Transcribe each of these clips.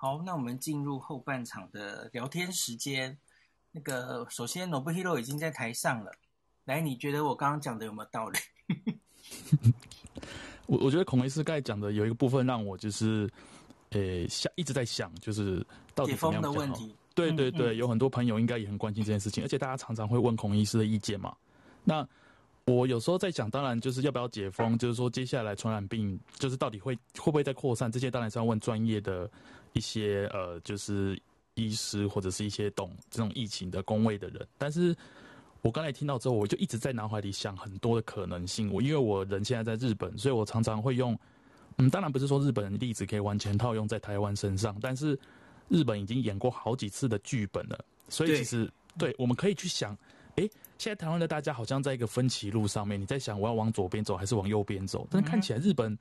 好，那我们进入后半场的聊天时间。那个，首先，Nobuhiro 已经在台上了。来，你觉得我刚刚讲的有没有道理？我我觉得孔维斯刚才讲的有一个部分让我就是，呃，想一直在想，就是到底怎么样的问题。对对对，嗯嗯，有很多朋友应该也很关心这件事情，而且大家常常会问孔医师的意见嘛。那我有时候在想，当然就是要不要解封，就是说接下来传染病就是到底会会不会再扩散，这些当然是要问专业的一些呃，就是医师或者是一些懂这种疫情的工位的人。但是我刚才听到之后，我就一直在脑海里想很多的可能性。我因为我人现在在日本，所以我常常会用，嗯，当然不是说日本的例子可以完全套用在台湾身上，但是日本已经演过好几次的剧本了，所以其实对，对，我们可以去想。哎，现在台湾的大家好像在一个分歧路上面，你在想我要往左边走还是往右边走？但是看起来日本，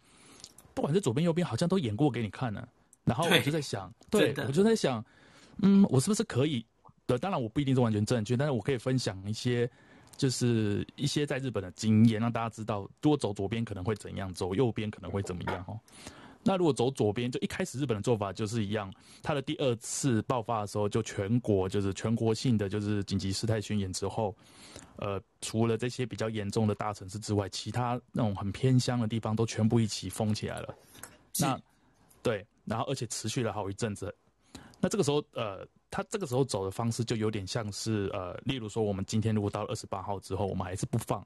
不管是左边右边，好像都演过给你看了。然后我就在想，对，对我就在想，嗯，我是不是可以？对，当然我不一定是完全正确，但是我可以分享一些，就是一些在日本的经验，让大家知道，如果走左边可能会怎样，走右边可能会怎么样哦。那如果走左边，就一开始日本的做法就是一样。它的第二次爆发的时候，就全国就是全国性的就是紧急事态宣言之后，呃，除了这些比较严重的大城市之外，其他那种很偏乡的地方都全部一起封起来了。那对，然后而且持续了好一阵子。那这个时候，呃，他这个时候走的方式就有点像是呃，例如说，我们今天如果到了二十八号之后，我们还是不放。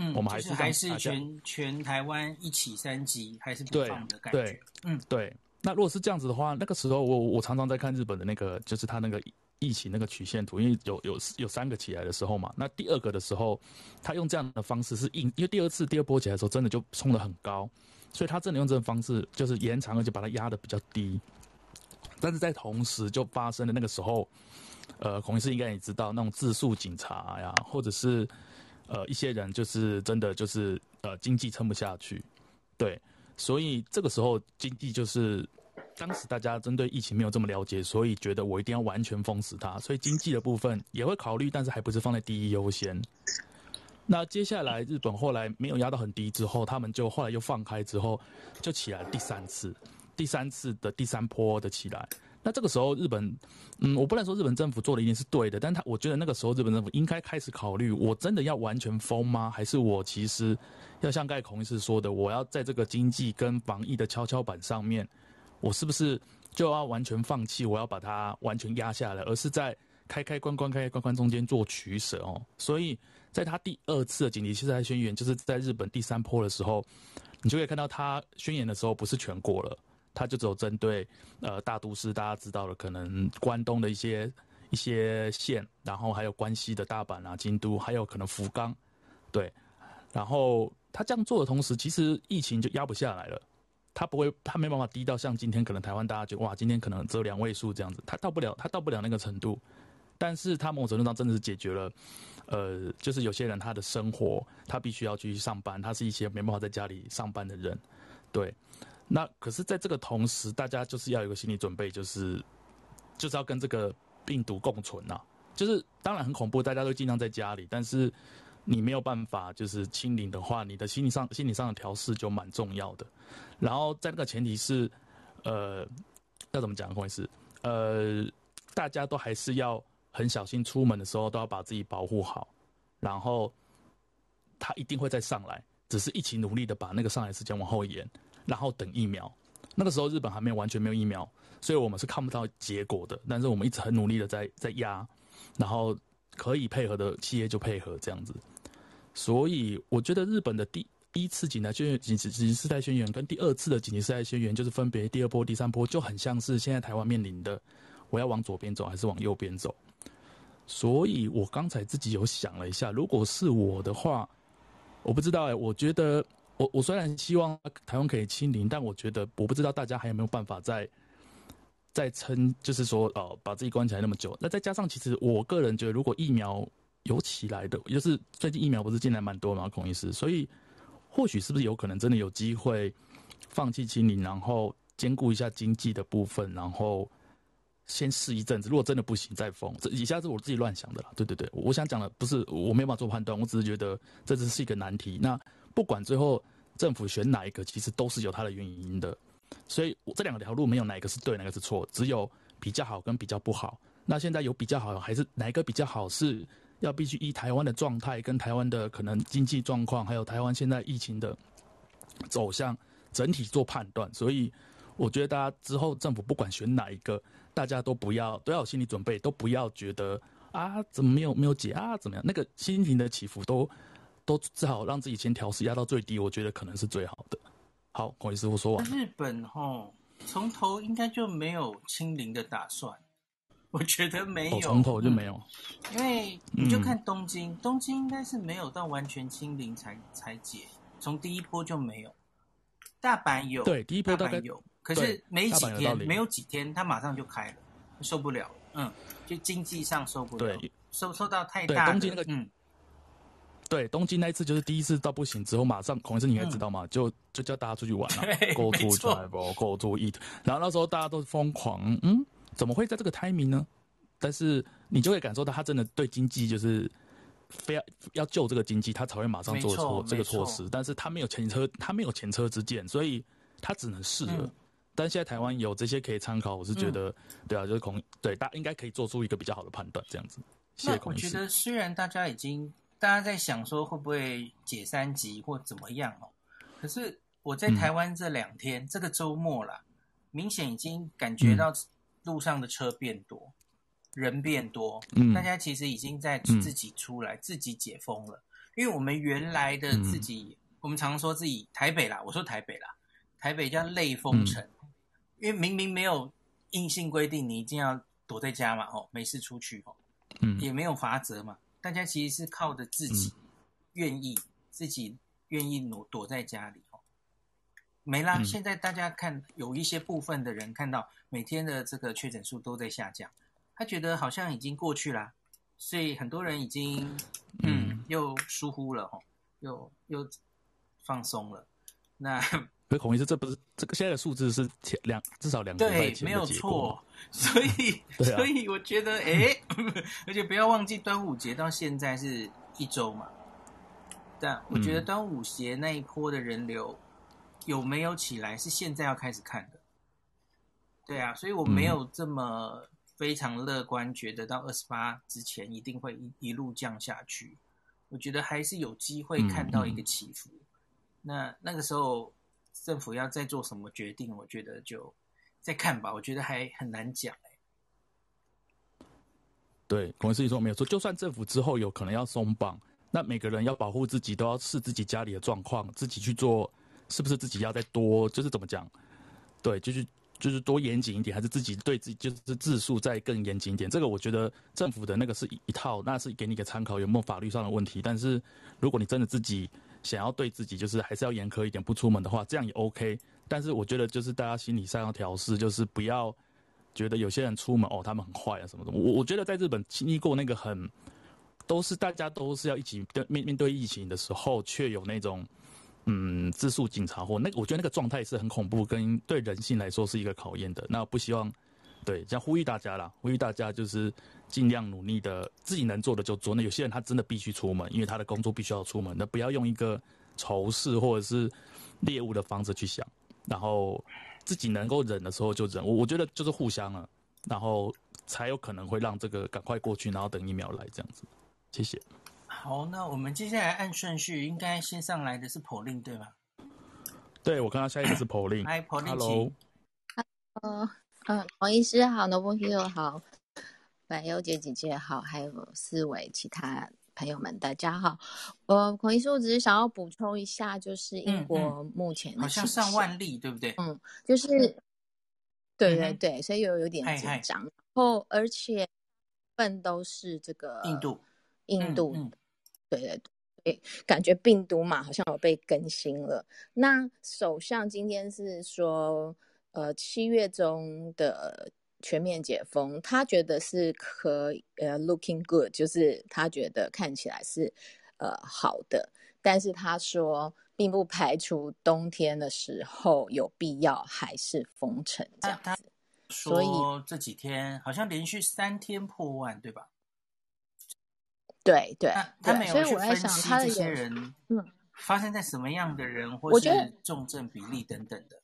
嗯，我们还是还是全全台湾一起三级，还是不放的感觉。对，嗯，对。那如果是这样子的话，那个时候我我常常在看日本的那个，就是他那个疫情那个曲线图，因为有有有三个起来的时候嘛。那第二个的时候，他用这样的方式是硬，因为第二次第二波起来的时候，真的就冲的很高，所以他真的用这种方式就是延长，而且把它压得比较低。但是在同时就发生的那个时候，呃，孔医师应该也知道，那种自诉警察呀，或者是。呃，一些人就是真的就是呃，经济撑不下去，对，所以这个时候经济就是当时大家针对疫情没有这么了解，所以觉得我一定要完全封死它，所以经济的部分也会考虑，但是还不是放在第一优先。那接下来日本后来没有压到很低之后，他们就后来又放开之后，就起来第三次，第三次的第三波的起来。那这个时候，日本，嗯，我不能说日本政府做的一定是对的，但他我觉得那个时候日本政府应该开始考虑，我真的要完全封吗？还是我其实要像盖孔医师说的，我要在这个经济跟防疫的跷跷板上面，我是不是就要完全放弃？我要把它完全压下来，而是在开开关关开开关关中间做取舍哦。所以在他第二次的紧急事态宣言，就是在日本第三波的时候，你就可以看到他宣言的时候不是全国了。他就只有针对呃大都市，大家知道的可能关东的一些一些县，然后还有关西的大阪啊、京都，还有可能福冈，对。然后他这样做的同时，其实疫情就压不下来了。他不会，他没办法低到像今天可能台湾大家觉得哇，今天可能只有两位数这样子，他到不了，他到不了那个程度。但是他某种程度上真的是解决了，呃，就是有些人他的生活，他必须要去上班，他是一些没办法在家里上班的人，对。那可是，在这个同时，大家就是要有个心理准备，就是就是要跟这个病毒共存呐。就是当然很恐怖，大家都尽量在家里，但是你没有办法就是清零的话，你的心理上心理上的调试就蛮重要的。然后在那个前提是，呃，要怎么讲？不好意思，呃，大家都还是要很小心，出门的时候都要把自己保护好。然后他一定会再上来，只是一起努力的把那个上来时间往后延。然后等疫苗，那个时候日本还没有完全没有疫苗，所以我们是看不到结果的。但是我们一直很努力的在在压，然后可以配合的企业就配合这样子。所以我觉得日本的第一次紧急宣言、紧急紧急事态宣言跟第二次的紧急事态宣言，就是分别第二波、第三波，就很像是现在台湾面临的，我要往左边走还是往右边走。所以我刚才自己有想了一下，如果是我的话，我不知道哎、欸，我觉得。我我虽然希望台湾可以清零，但我觉得我不知道大家还有没有办法再再撑，就是说呃把自己关起来那么久。那再加上，其实我个人觉得，如果疫苗有起来的，就是最近疫苗不是进来蛮多嘛，孔医师，所以或许是不是有可能真的有机会放弃清零，然后兼顾一下经济的部分，然后先试一阵子。如果真的不行，再封。这以下是我自己乱想的啦。对对对，我想讲的不是我没办法做判断，我只是觉得这只是一个难题。那不管最后政府选哪一个，其实都是有它的原因的。所以我这两条路没有哪一个是对，哪个是错，只有比较好跟比较不好。那现在有比较好，还是哪一个比较好？是要必须依台湾的状态、跟台湾的可能经济状况，还有台湾现在疫情的走向，整体做判断。所以我觉得大家之后政府不管选哪一个，大家都不要都要有心理准备，都不要觉得啊怎么没有没有解啊怎么样？那个心情的起伏都都只好让自己先调试压到最低，我觉得可能是最好的。好，孔医师傅说完。日本齁，从头应该就没有清零的打算，我觉得没有，从头就没有。嗯，因为你就看东京，嗯、东京应该是没有到完全清零才才解，从第一波就没有。大阪有，对，第一波大阪有，可是没几天，没有几天，他马上就开了，受不了，嗯，就经济上受不了，受受到太大的，东京那个，嗯。对，东京那一次就是第一次到不行之后，马上孔医生你应该知道嘛？嗯、就就叫大家出去玩了，Go to travel，Go to eat。然后那时候大家都疯狂，嗯，怎么会在这个 timing 呢？但是你就会感受到他真的对经济就是非要要救这个经济，他才会马上做错这个措施。但是他没有前车，他没有前车之鉴，所以他只能试了。嗯、但现在台湾有这些可以参考，我是觉得，嗯、对啊，就是孔对大家应该可以做出一个比较好的判断，这样子。谢谢孔医师。我觉得虽然大家已经。大家在想说会不会解三级或怎么样哦？可是我在台湾这两天，嗯、这个周末啦，明显已经感觉到路上的车变多，嗯、人变多，嗯、大家其实已经在自己出来，嗯、自己解封了。因为我们原来的自己，嗯、我们常说自己台北啦，我说台北啦，台北叫类封城，嗯、因为明明没有硬性规定你一定要躲在家嘛，哦，没事出去哦，嗯，也没有罚则嘛。大家其实是靠着自己愿意，嗯、自己愿意躲躲在家里哦。没啦，嗯、现在大家看有一些部分的人看到每天的这个确诊数都在下降，他觉得好像已经过去啦，所以很多人已经嗯，嗯又疏忽了哦，又又放松了。那。所以孔医师，这不是这个现在的数字是前两至少两个对，没有错。所以，啊、所以我觉得，哎，而且不要忘记端午节到现在是一周嘛。但我觉得端午节那一波的人流有没有起来，是现在要开始看的。对啊，所以我没有这么非常乐观，觉得到二十八之前一定会一一路降下去。我觉得还是有机会看到一个起伏。嗯嗯、那那个时候。政府要再做什么决定，我觉得就再看吧。我觉得还很难讲哎。对，孔医师说没有错。就算政府之后有可能要松绑，那每个人要保护自己，都要视自己家里的状况，自己去做，是不是自己要再多？就是怎么讲？对，就是就是多严谨一点，还是自己对自己就是自述再更严谨一点？这个我觉得政府的那个是一套，那是给你一个参考，有没有法律上的问题？但是如果你真的自己。想要对自己就是还是要严苛一点，不出门的话，这样也 OK。但是我觉得就是大家心理上要调试，就是不要觉得有些人出门哦，他们很坏啊什么的。我我觉得在日本经历过那个很，都是大家都是要一起面面对疫情的时候，却有那种嗯自述警察或那，我觉得那个状态是很恐怖，跟对人性来说是一个考验的。那不希望。对，这样呼吁大家啦，呼吁大家就是尽量努力的，自己能做的就做。那有些人他真的必须出门，因为他的工作必须要出门，那不要用一个仇视或者是猎物的方式去想。然后自己能够忍的时候就忍。我我觉得就是互相了，然后才有可能会让这个赶快过去，然后等疫苗来这样子。谢谢。好，那我们接下来按顺序，应该先上来的是 Pauline 对吧？对，我看到下一个是 Pauline。嗨。Hello。Hello。嗯，黄医师好，Noble Hero 好，百优姐姐姐好，还有四位其他朋友们，大家好。呃，孔医师，我只是想要补充一下，就是英国目前的、嗯嗯、好像上万例，对不对？嗯，就是，对对对，所以又有点紧张。然后，而且份都是这个印度，印度，对对对，感觉病毒嘛，好像有被更新了。那首相今天是说。呃，七月中的全面解封，他觉得是可以，呃，looking good，就是他觉得看起来是呃好的，但是他说并不排除冬天的时候有必要还是封城这样子。所以这几天好像连续三天破万，对吧？对对，他没有去分析这些人，嗯，发生在什么样的人，或是重症比例等等的。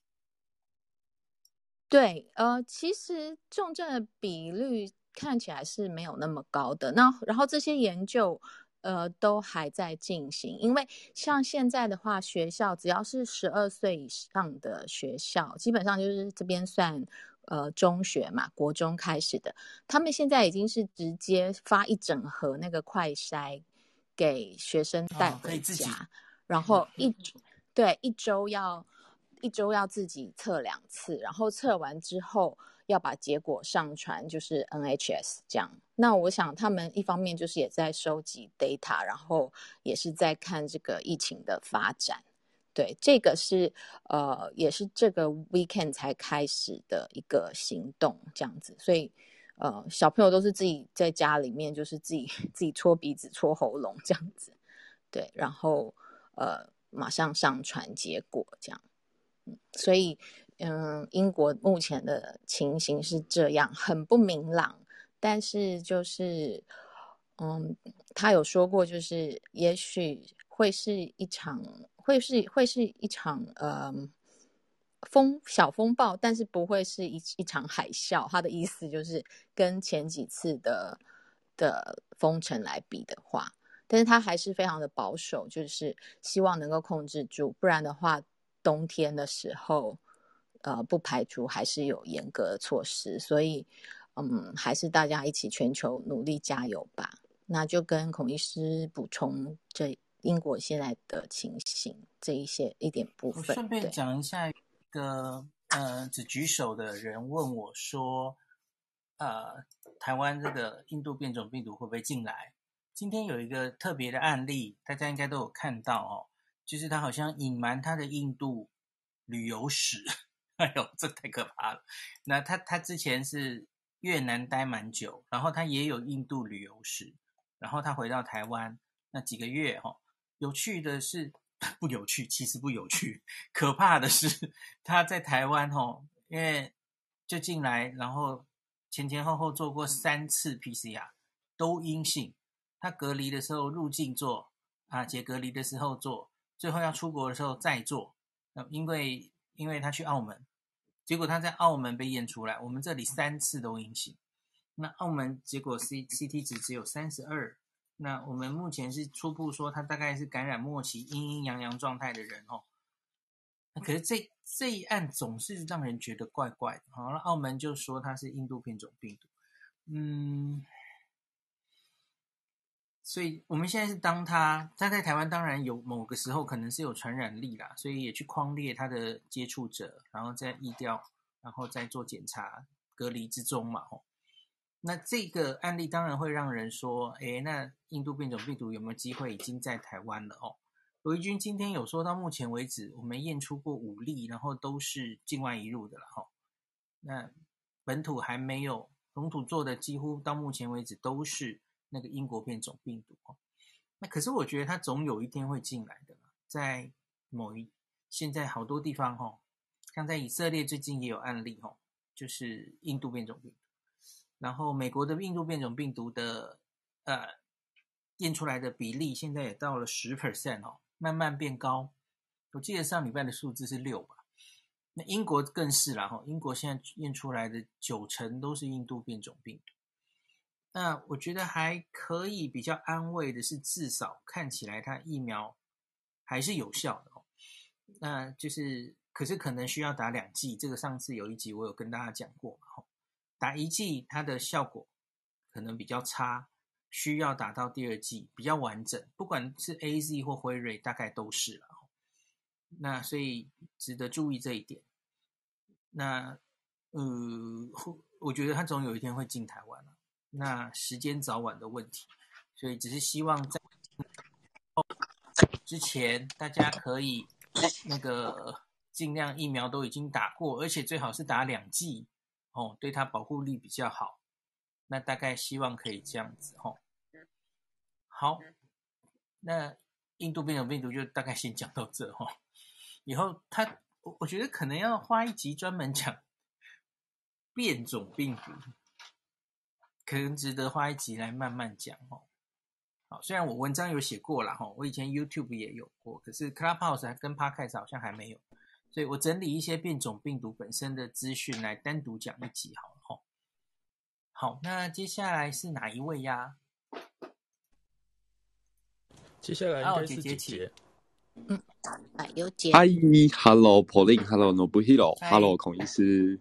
对，呃，其实重症的比率看起来是没有那么高的。那然后这些研究，呃，都还在进行。因为像现在的话，学校只要是十二岁以上的学校，基本上就是这边算呃中学嘛，国中开始的，他们现在已经是直接发一整盒那个快筛给学生带回家，哦、然后一对一周要。一周要自己测两次，然后测完之后要把结果上传，就是 NHS 这样。那我想他们一方面就是也在收集 data，然后也是在看这个疫情的发展。对，这个是呃，也是这个 weekend 才开始的一个行动这样子。所以呃，小朋友都是自己在家里面，就是自己自己搓鼻子、搓喉咙这样子。对，然后呃，马上上传结果这样。所以，嗯，英国目前的情形是这样，很不明朗。但是，就是，嗯，他有说过，就是也许会是一场，会是会是一场，嗯，风小风暴，但是不会是一一场海啸。他的意思就是，跟前几次的的封城来比的话，但是他还是非常的保守，就是希望能够控制住，不然的话。冬天的时候，呃，不排除还是有严格的措施，所以，嗯，还是大家一起全球努力加油吧。那就跟孔医师补充这英国现在的情形这一些一点部分。顺便讲一下，一个呃只举手的人问我说，呃，台湾这个印度变种病毒会不会进来？今天有一个特别的案例，大家应该都有看到哦。就是他好像隐瞒他的印度旅游史，哎呦，这太可怕了。那他他之前是越南待蛮久，然后他也有印度旅游史，然后他回到台湾那几个月哈，有趣的是 不有趣，其实不有趣，可怕的是他在台湾哈，因为就进来，然后前前后后做过三次 PCR 都阴性，他隔离的时候入境做啊，解隔离的时候做。最后要出国的时候再做，那因为因为他去澳门，结果他在澳门被验出来，我们这里三次都阴性，那澳门结果 C C T 值只有三十二，那我们目前是初步说他大概是感染末期阴阴阳阳状态的人哦，可是这这一案总是让人觉得怪怪的，好了，澳门就说他是印度变种病毒，嗯。所以我们现在是当他他在台湾，当然有某个时候可能是有传染力啦，所以也去框列他的接触者，然后再疫调，然后再做检查隔离之中嘛。吼，那这个案例当然会让人说，诶，那印度变种病毒有没有机会已经在台湾了？哦，罗怡君今天有说到目前为止，我们验出过五例，然后都是境外移入的了。吼，那本土还没有，本土做的几乎到目前为止都是。那个英国变种病毒哦，那可是我觉得它总有一天会进来的，在某一现在好多地方哈，像在以色列最近也有案例哈，就是印度变种病毒，然后美国的印度变种病毒的呃验出来的比例现在也到了十 percent 哦，慢慢变高，我记得上礼拜的数字是六吧，那英国更是了哈，英国现在验出来的九成都是印度变种病毒。那我觉得还可以比较安慰的是，至少看起来它疫苗还是有效的哦。那就是，可是可能需要打两剂。这个上次有一集我有跟大家讲过嘛，打一剂它的效果可能比较差，需要打到第二剂比较完整。不管是 AZ 或辉瑞，大概都是了。那所以值得注意这一点。那呃，我觉得它总有一天会进台湾了。那时间早晚的问题，所以只是希望在之前大家可以那个尽量疫苗都已经打过，而且最好是打两剂哦，对它保护力比较好。那大概希望可以这样子哦。好，那印度变种病毒就大概先讲到这哦。以后他我我觉得可能要花一集专门讲变种病毒。可能值得花一集来慢慢讲哦。好，虽然我文章有写过了哈，我以前 YouTube 也有过，可是 Clubhouse 跟 Podcast 好像还没有，所以我整理一些变种病毒本身的资讯来单独讲一集好了吼。好，那接下来是哪一位呀？接下来应该是姐姐。嗯，哎，有姐。Hi，Hello，Pauline，Hello，Nobuhiro，Hello，孔医师。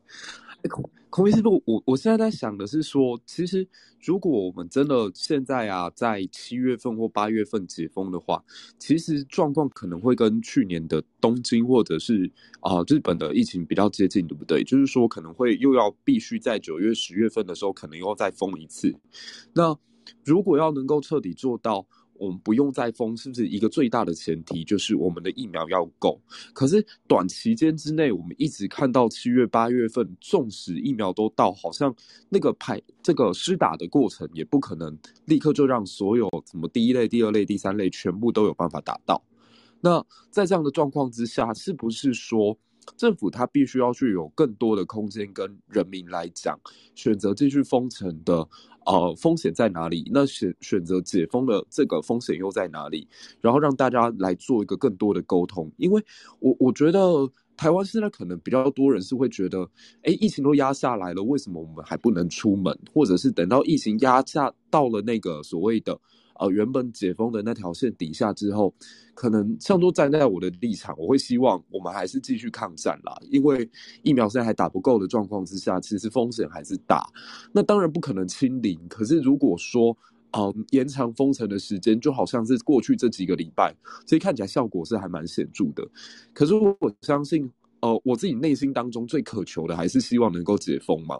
孔孔医师，我我现在在想的是说，其实如果我们真的现在啊，在七月份或八月份解封的话，其实状况可能会跟去年的东京或者是啊、日本的疫情比较接近，对不对？就是说可能会又要必须在九月、十月份的时候，可能又要再封一次。那如果要能够彻底做到，我们不用再封，是不是一个最大的前提就是我们的疫苗要够？可是短期间之内，我们一直看到七月、八月份，纵使疫苗都到，好像那个排这个施打的过程也不可能立刻就让所有什么第一类、第二类、第三类全部都有办法打到。那在这样的状况之下，是不是说政府它必须要去有更多的空间跟人民来讲，选择继续封城的？呃，风险在哪里？那选选择解封的这个风险又在哪里？然后让大家来做一个更多的沟通，因为我我觉得台湾现在可能比较多人是会觉得，哎，疫情都压下来了，为什么我们还不能出门？或者是等到疫情压下到了那个所谓的。呃，原本解封的那条线底下之后，可能像说站在我的立场，我会希望我们还是继续抗战啦。因为疫苗现在还打不够的状况之下，其实风险还是大。那当然不可能清零，可是如果说嗯延长封城的时间，就好像是过去这几个礼拜，其实看起来效果是还蛮显著的。可是我相信。呃，我自己内心当中最渴求的还是希望能够解封嘛。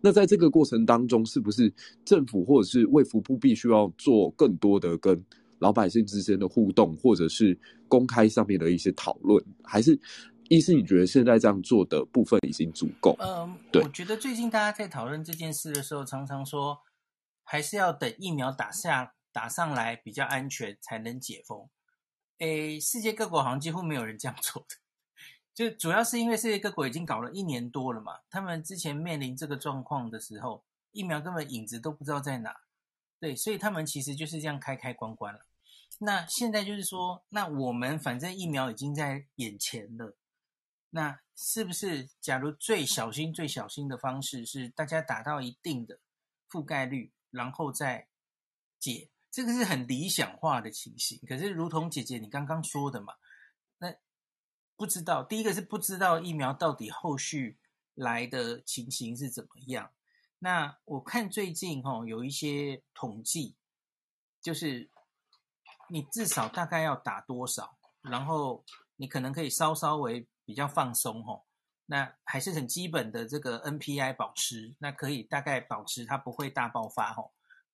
那在这个过程当中，是不是政府或者是卫福部必须要做更多的跟老百姓之间的互动，或者是公开上面的一些讨论？还是一是你觉得现在这样做的部分已经足够？嗯，对，我觉得最近大家在讨论这件事的时候，常常说还是要等疫苗打下打上来比较安全才能解封。诶，世界各国好像几乎没有人这样做的。就主要是因为世界各国已经搞了一年多了嘛，他们之前面临这个状况的时候，疫苗根本影子都不知道在哪，对，所以他们其实就是这样开开关关了。那现在就是说，那我们反正疫苗已经在眼前了，那是不是假如最小心、最小心的方式是大家打到一定的覆盖率，然后再解？这个是很理想化的情形。可是，如同姐姐你刚刚说的嘛。不知道，第一个是不知道疫苗到底后续来的情形是怎么样。那我看最近哈有一些统计，就是你至少大概要打多少，然后你可能可以稍稍微比较放松哈。那还是很基本的这个 NPI 保持，那可以大概保持它不会大爆发哈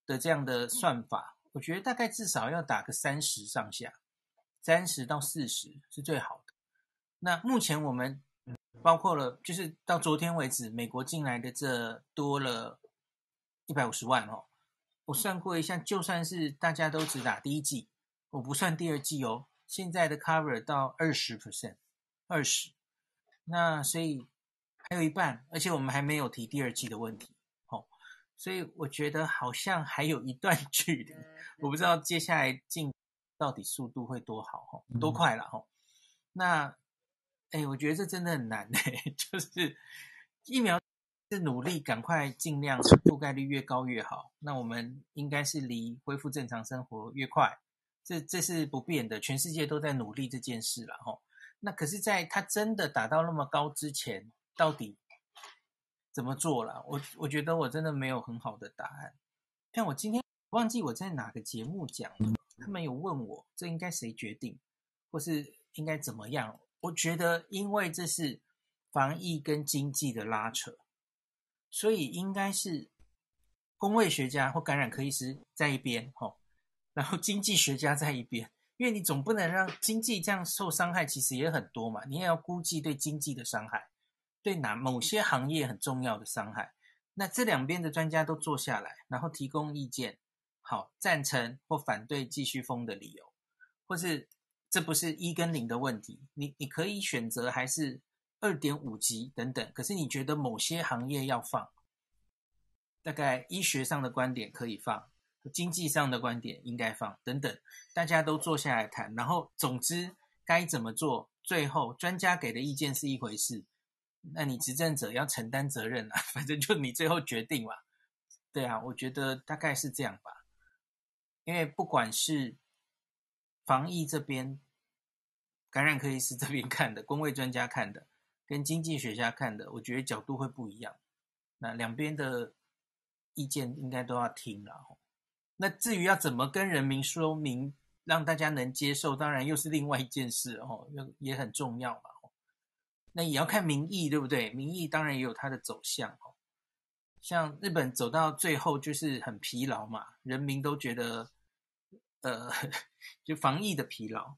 的这样的算法，我觉得大概至少要打个三十上下，三十到四十是最好的。那目前我们包括了，就是到昨天为止，美国进来的这多了一百五十万哦。我算过一下，就算是大家都只打第一季，我不算第二季哦，现在的 cover 到二十 percent，二十。那所以还有一半，而且我们还没有提第二季的问题哦。所以我觉得好像还有一段 距离，我不知道接下来进到底速度会多好哦，多快了哦。那。哎，我觉得这真的很难哎，就是疫苗是努力赶快尽量覆盖率越高越好。那我们应该是离恢复正常生活越快，这这是不变的，全世界都在努力这件事了哈。那可是，在它真的打到那么高之前，到底怎么做了？我我觉得我真的没有很好的答案。但我今天忘记我在哪个节目讲了，他们有问我这应该谁决定，或是应该怎么样？我觉得，因为这是防疫跟经济的拉扯，所以应该是公卫学家或感染科医师在一边，吼，然后经济学家在一边，因为你总不能让经济这样受伤害，其实也很多嘛，你也要估计对经济的伤害，对哪某些行业很重要的伤害。那这两边的专家都坐下来，然后提供意见，好，赞成或反对继续封的理由，或是。这不是一跟零的问题，你你可以选择还是二点五级等等。可是你觉得某些行业要放，大概医学上的观点可以放，经济上的观点应该放等等，大家都坐下来谈，然后总之该怎么做最后专家给的意见是一回事，那你执政者要承担责任啊，反正就你最后决定嘛。对啊，我觉得大概是这样吧。因为不管是防疫这边、感染科医师这边看的、公卫专家看的，跟经济学家看的，我觉得角度会不一样。那两边的意见应该都要听了。那至于要怎么跟人民说明，让大家能接受，当然又是另外一件事哦，又也很重要嘛。那也要看民意，对不对？民意当然也有它的走向哦。像日本走到最后就是很疲劳嘛，人民都觉得，呃，就防疫的疲劳，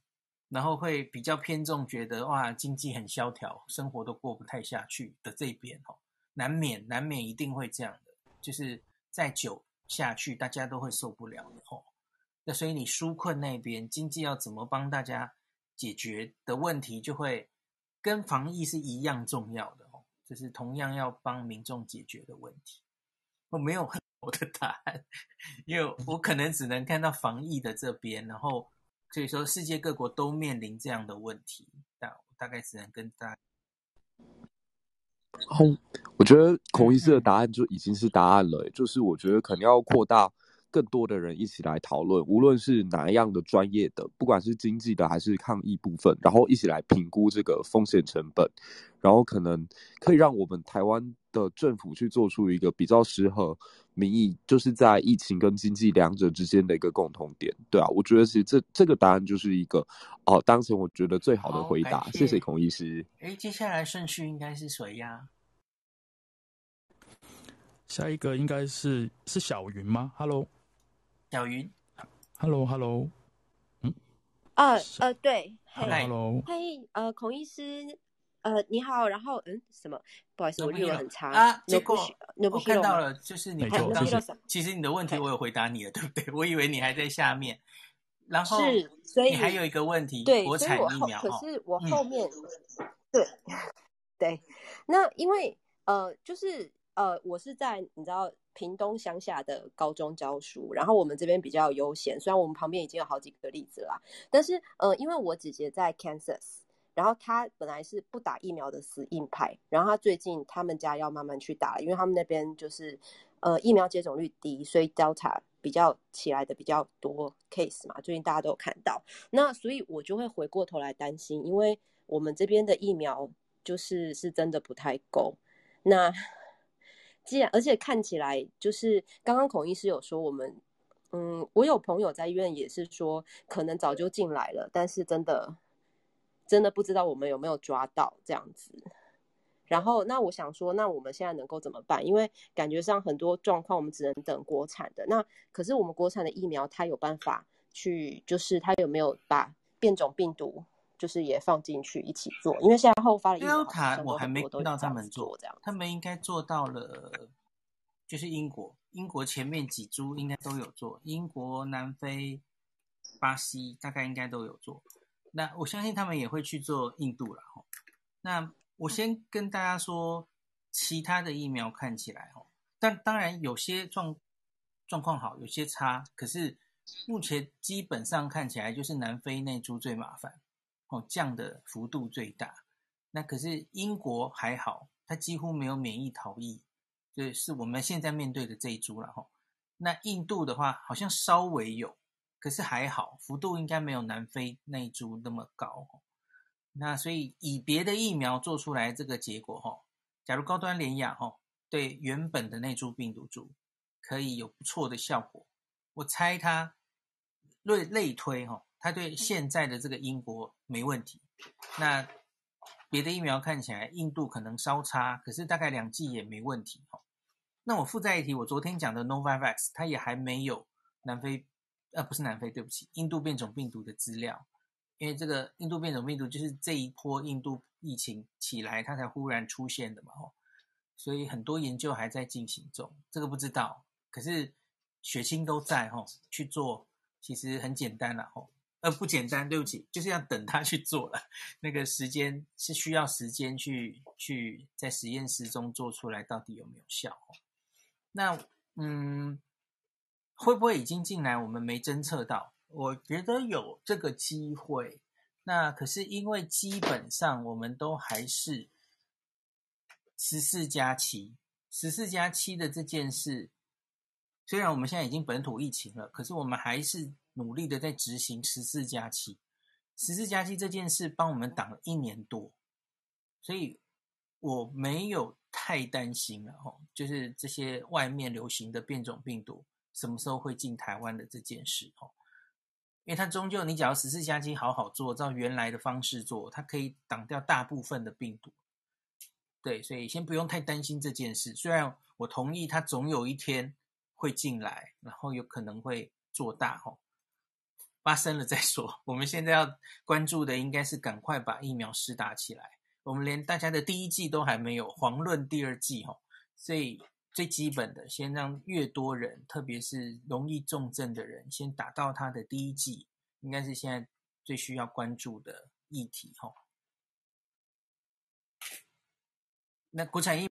然后会比较偏重觉得哇，经济很萧条，生活都过不太下去的这边哦。难免难免一定会这样的，就是再久下去，大家都会受不了的吼。那所以你纾困那边经济要怎么帮大家解决的问题，就会跟防疫是一样重要的哦，就是同样要帮民众解决的问题。我没有很很多的答案，因为我可能只能看到防疫的这边，然后所以说世界各国都面临这样的问题，但我大概只能跟大家。哦，我觉得孔医师的答案就已经是答案了，就是我觉得可能要扩大更多的人一起来讨论，无论是哪一样的专业的，不管是经济的还是抗疫部分，然后一起来评估这个风险成本，然后可能可以让我们台湾的政府去做出一个比较适合民意，就是在疫情跟经济两者之间的一个共同点。对啊，我觉得其实这这个答案就是一个哦，当前我觉得最好的回答。谢谢孔医师。哎，接下来顺序应该是谁呀？下一个应该是是小云吗？Hello，小云，Hello，Hello，嗯，呃呃，对，Hello，嘿，呃，孔医师，呃，你好，然后嗯，什么？不好意思，我英文很差啊。结果我看到了，就是你刚刚其实你的问题我有回答你了，对不对？我以为你还在下面，然后是，所以你还有一个问题，对，国产疫苗，可是我后面，对 对，那因为呃，就是。呃，我是在你知道屏东乡下的高中教书，然后我们这边比较悠闲，虽然我们旁边已经有好几个例子啦，但是呃，因为我姐姐在 Kansas，然后她本来是不打疫苗的死硬派，然后她最近他们家要慢慢去打，因为他们那边就是呃疫苗接种率低，所以 Delta 比较起来的比较多 case 嘛，最近大家都有看到，那所以我就会回过头来担心，因为我们这边的疫苗就是是真的不太够，那。既然而且看起来就是刚刚孔医师有说我们，嗯，我有朋友在医院也是说可能早就进来了，但是真的真的不知道我们有没有抓到这样子。然后那我想说，那我们现在能够怎么办？因为感觉上很多状况我们只能等国产的。那可是我们国产的疫苗，它有办法去，就是它有没有把变种病毒？就是也放进去一起做，因为现在后发的疫苗我还没听到他们做这样，他们应该做到了。就是英国，英国前面几株应该都有做，英国、南非、巴西大概应该都有做。那我相信他们也会去做印度了。那我先跟大家说，其他的疫苗看起来哦，但当然有些状状况好，有些差。可是目前基本上看起来就是南非那株最麻烦。哦，降的幅度最大，那可是英国还好，它几乎没有免疫逃逸，就是我们现在面对的这一株了哈。那印度的话，好像稍微有，可是还好，幅度应该没有南非那一株那么高。那所以以别的疫苗做出来这个结果哈，假如高端联亚哈对原本的那株病毒株可以有不错的效果，我猜它类类推哈。他对现在的这个英国没问题，那别的疫苗看起来印度可能稍差，可是大概两剂也没问题哈。那我附带一提，我昨天讲的 Novavax 它也还没有南非，呃，不是南非，对不起，印度变种病毒的资料，因为这个印度变种病毒就是这一波印度疫情起来，它才忽然出现的嘛，所以很多研究还在进行中，这个不知道。可是血清都在哈，去做其实很简单了哈。呃，不简单，对不起，就是要等他去做了。那个时间是需要时间去去在实验室中做出来，到底有没有效？那嗯，会不会已经进来？我们没侦测到。我觉得有这个机会，那可是因为基本上我们都还是十四加七，十四加七的这件事，虽然我们现在已经本土疫情了，可是我们还是努力的在执行十四加七。十四加七这件事帮我们挡了一年多，所以我没有太担心了哦，就是这些外面流行的变种病毒什么时候会进台湾的这件事哦。因为它终究，你只要十四加七好好做，照原来的方式做，它可以挡掉大部分的病毒。对，所以先不用太担心这件事。虽然我同意它总有一天会进来，然后有可能会做大哦，发生了再说。我们现在要关注的应该是赶快把疫苗施打起来。我们连大家的第一季都还没有，遑论第二剂哦。所以。最基本的，先让越多人，特别是容易重症的人，先打到他的第一季，应该是现在最需要关注的议题哦。那国产疫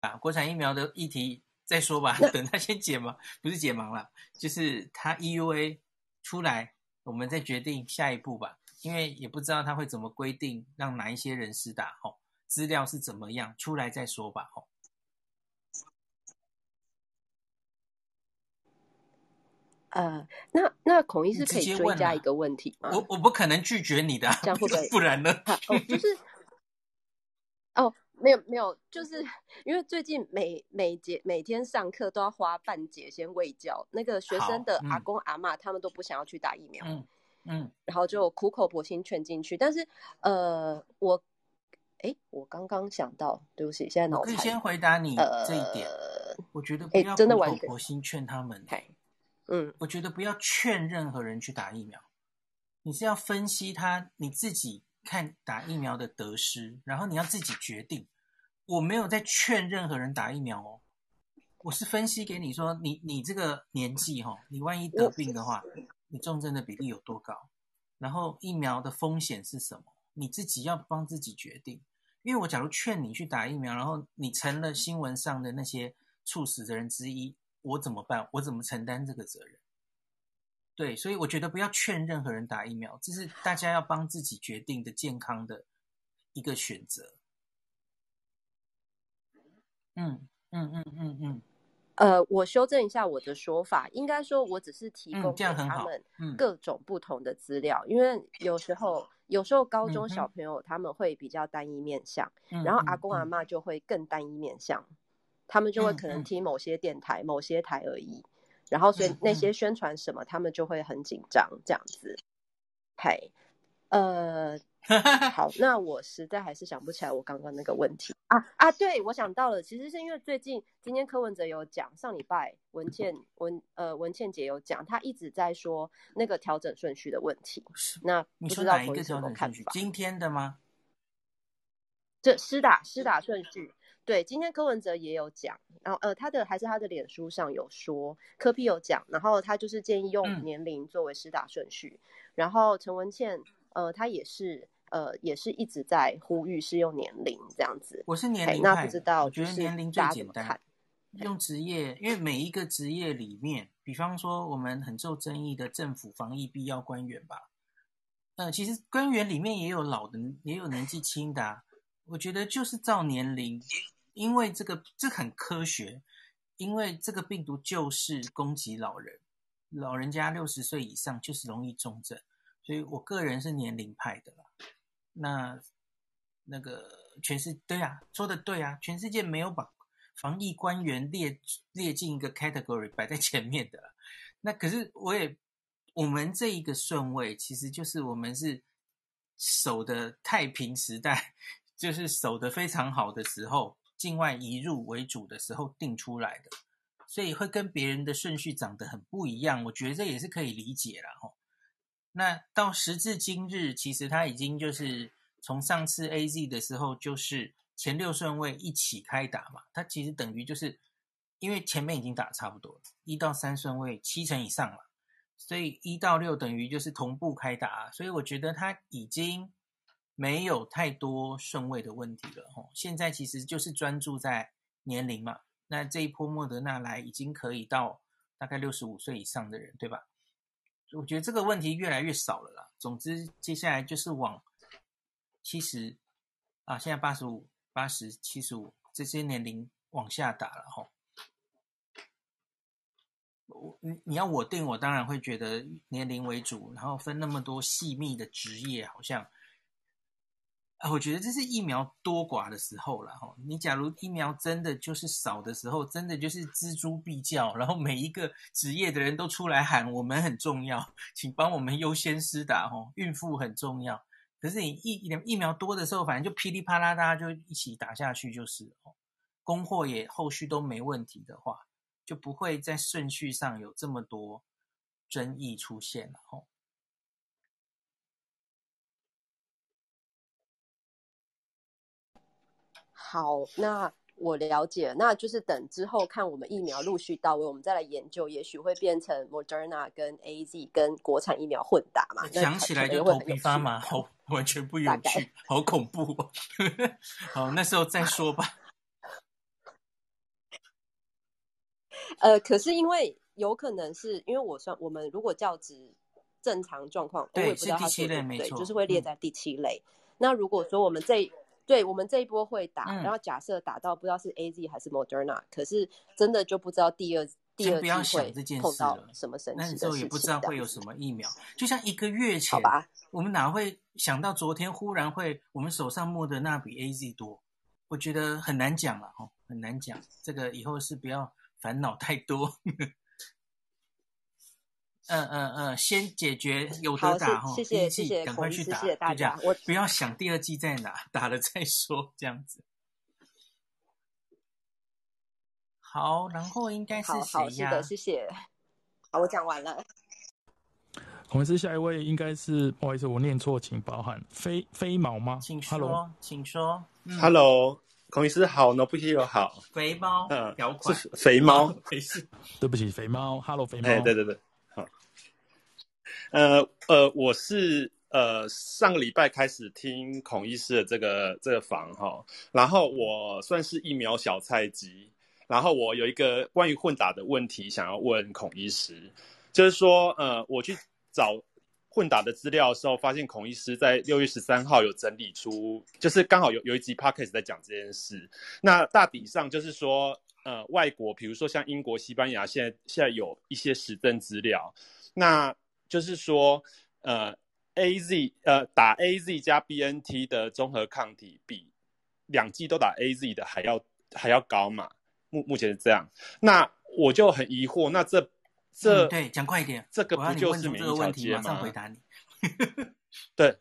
啊，国产疫苗的议题再说吧，等他先解盲，不是解盲了，就是他 EUA 出来，我们再决定下一步吧。因为也不知道他会怎么规定，让哪一些人施打吼，资料是怎么样，出来再说吧吼。呃，那那孔医师可以追加一个问题吗？我我不可能拒绝你的，这样会不会？不然呢？哦，就是，哦，没有没有，就是因为最近每每节每天上课都要花半节先喂教，那个学生的阿公阿嬷他们都不想要去打疫苗，嗯嗯，然后就苦口婆心劝进去，但是呃，我，哎，我刚刚想到，对不起，现在脑残。可以先回答你这一点，呃、我觉得不要苦口婆心劝他们。嗯，我觉得不要劝任何人去打疫苗，你是要分析他你自己看打疫苗的得失，然后你要自己决定。我没有在劝任何人打疫苗哦，我是分析给你说，你你这个年纪哈，你万一得病的话，你重症的比例有多高，然后疫苗的风险是什么，你自己要帮自己决定。因为我假如劝你去打疫苗，然后你成了新闻上的那些猝死的人之一。我怎么办？我怎么承担这个责任？对，所以我觉得不要劝任何人打疫苗，这是大家要帮自己决定的健康的一个选择。嗯嗯嗯嗯嗯。呃，我修正一下我的说法，应该说我只是提供给他们各种不同的资料，嗯、因为有时候有时候高中小朋友他们会比较单一面向，嗯、然后阿公阿妈就会更单一面向。他们就会可能听某些电台、某些台而已，然后所以那些宣传什么，他们就会很紧张这样子。嘿，呃，好，那我实在还是想不起来我刚刚那个问题啊啊！对，我想到了，其实是因为最近今天柯文哲有讲，上礼拜文倩文呃文倩姐有讲，她一直在说那个调整顺序的问题。那不知道同学有没有看法？今天的吗？这施打施打顺序。对，今天柯文哲也有讲，然后呃，他的还是他的脸书上有说，柯 P 有讲，然后他就是建议用年龄作为施打顺序，嗯、然后陈文茜呃，他也是呃，也是一直在呼吁是用年龄这样子。我是年龄派，那不知道，我觉得年龄最简单。用职业，因为每一个职业里面，比方说我们很受争议的政府防疫必要官员吧，呃，其实官员里面也有老的，也有年纪轻的、啊，我觉得就是照年龄。因为这个这很科学，因为这个病毒就是攻击老人，老人家六十岁以上就是容易重症，所以我个人是年龄派的啦。那那个全世对啊，说的对啊，全世界没有把防疫官员列列进一个 category 摆在前面的啦。那可是我也我们这一个顺位，其实就是我们是守的太平时代，就是守的非常好的时候。境外移入为主的时候定出来的，所以会跟别人的顺序长得很不一样。我觉得这也是可以理解了哈。那到时至今日，其实他已经就是从上次 AZ 的时候，就是前六顺位一起开打嘛。他其实等于就是因为前面已经打差不多了，一到三顺位七成以上了，所以一到六等于就是同步开打。所以我觉得他已经。没有太多顺位的问题了吼，现在其实就是专注在年龄嘛。那这一波莫德纳来已经可以到大概六十五岁以上的人，对吧？我觉得这个问题越来越少了啦。总之，接下来就是往七十啊，现在八十五、八十、七十五这些年龄往下打了哈。我你你要我定，我当然会觉得年龄为主，然后分那么多细密的职业，好像。我觉得这是疫苗多寡的时候了哈。你假如疫苗真的就是少的时候，真的就是蜘蛛必叫，然后每一个职业的人都出来喊我们很重要，请帮我们优先施打哈。孕妇很重要，可是你疫疫苗多的时候，反正就噼里啪啦，大家就一起打下去就是哦。供货也后续都没问题的话，就不会在顺序上有这么多争议出现了哈。好，那我了解，那就是等之后看我们疫苗陆续到位，我们再来研究，也许会变成 Moderna 跟 AZ 跟国产疫苗混打嘛。讲起来就头皮发麻，好，完全不有趣，好恐怖哦。好，那时候再说吧。呃，可是因为有可能是因为我算我们如果教职正常状况，对，我也不知道是第七类没错，就是会列在第七类。嗯、那如果说我们这对我们这一波会打，嗯、然后假设打到不知道是 A Z 还是 Moderna，可是真的就不知道第二第二季会碰到什么神奇的事情。那时候也不知道会有什么疫苗，就像一个月前，好吧，我们哪会想到昨天忽然会我们手上摸的那比 A Z 多？我觉得很难讲了哦，很难讲。这个以后是不要烦恼太多。嗯嗯嗯，先解决有得打哈，第一剂赶快去打，谢谢大家，我不要想第二季在哪，打了再说，这样子。好，然后应该是谁呀？好，是的，谢谢。好，我讲完了。我们是下一位，应该是不好意思，我念错，请包涵。飞飞毛吗？请说，Hello? 请说。嗯、Hello，孔医师好，No Big Deal 好。肥猫，嗯，是肥猫，没事。对不起，肥猫，Hello，肥猫。哎，对对对。呃呃，我是呃上个礼拜开始听孔医师的这个这个房哈，然后我算是疫苗小菜鸡，然后我有一个关于混打的问题想要问孔医师，就是说呃我去找混打的资料的时候，发现孔医师在六月十三号有整理出，就是刚好有有一集 podcast 在讲这件事，那大体上就是说呃外国比如说像英国、西班牙现在现在有一些实证资料，那。就是说，呃，A Z 呃打 A Z 加 B N T 的综合抗体比两剂都打 A Z 的还要还要高嘛？目目前是这样。那我就很疑惑，那这这、嗯、对讲快一点，这个不就是免疫桥接吗？马上回答你。对，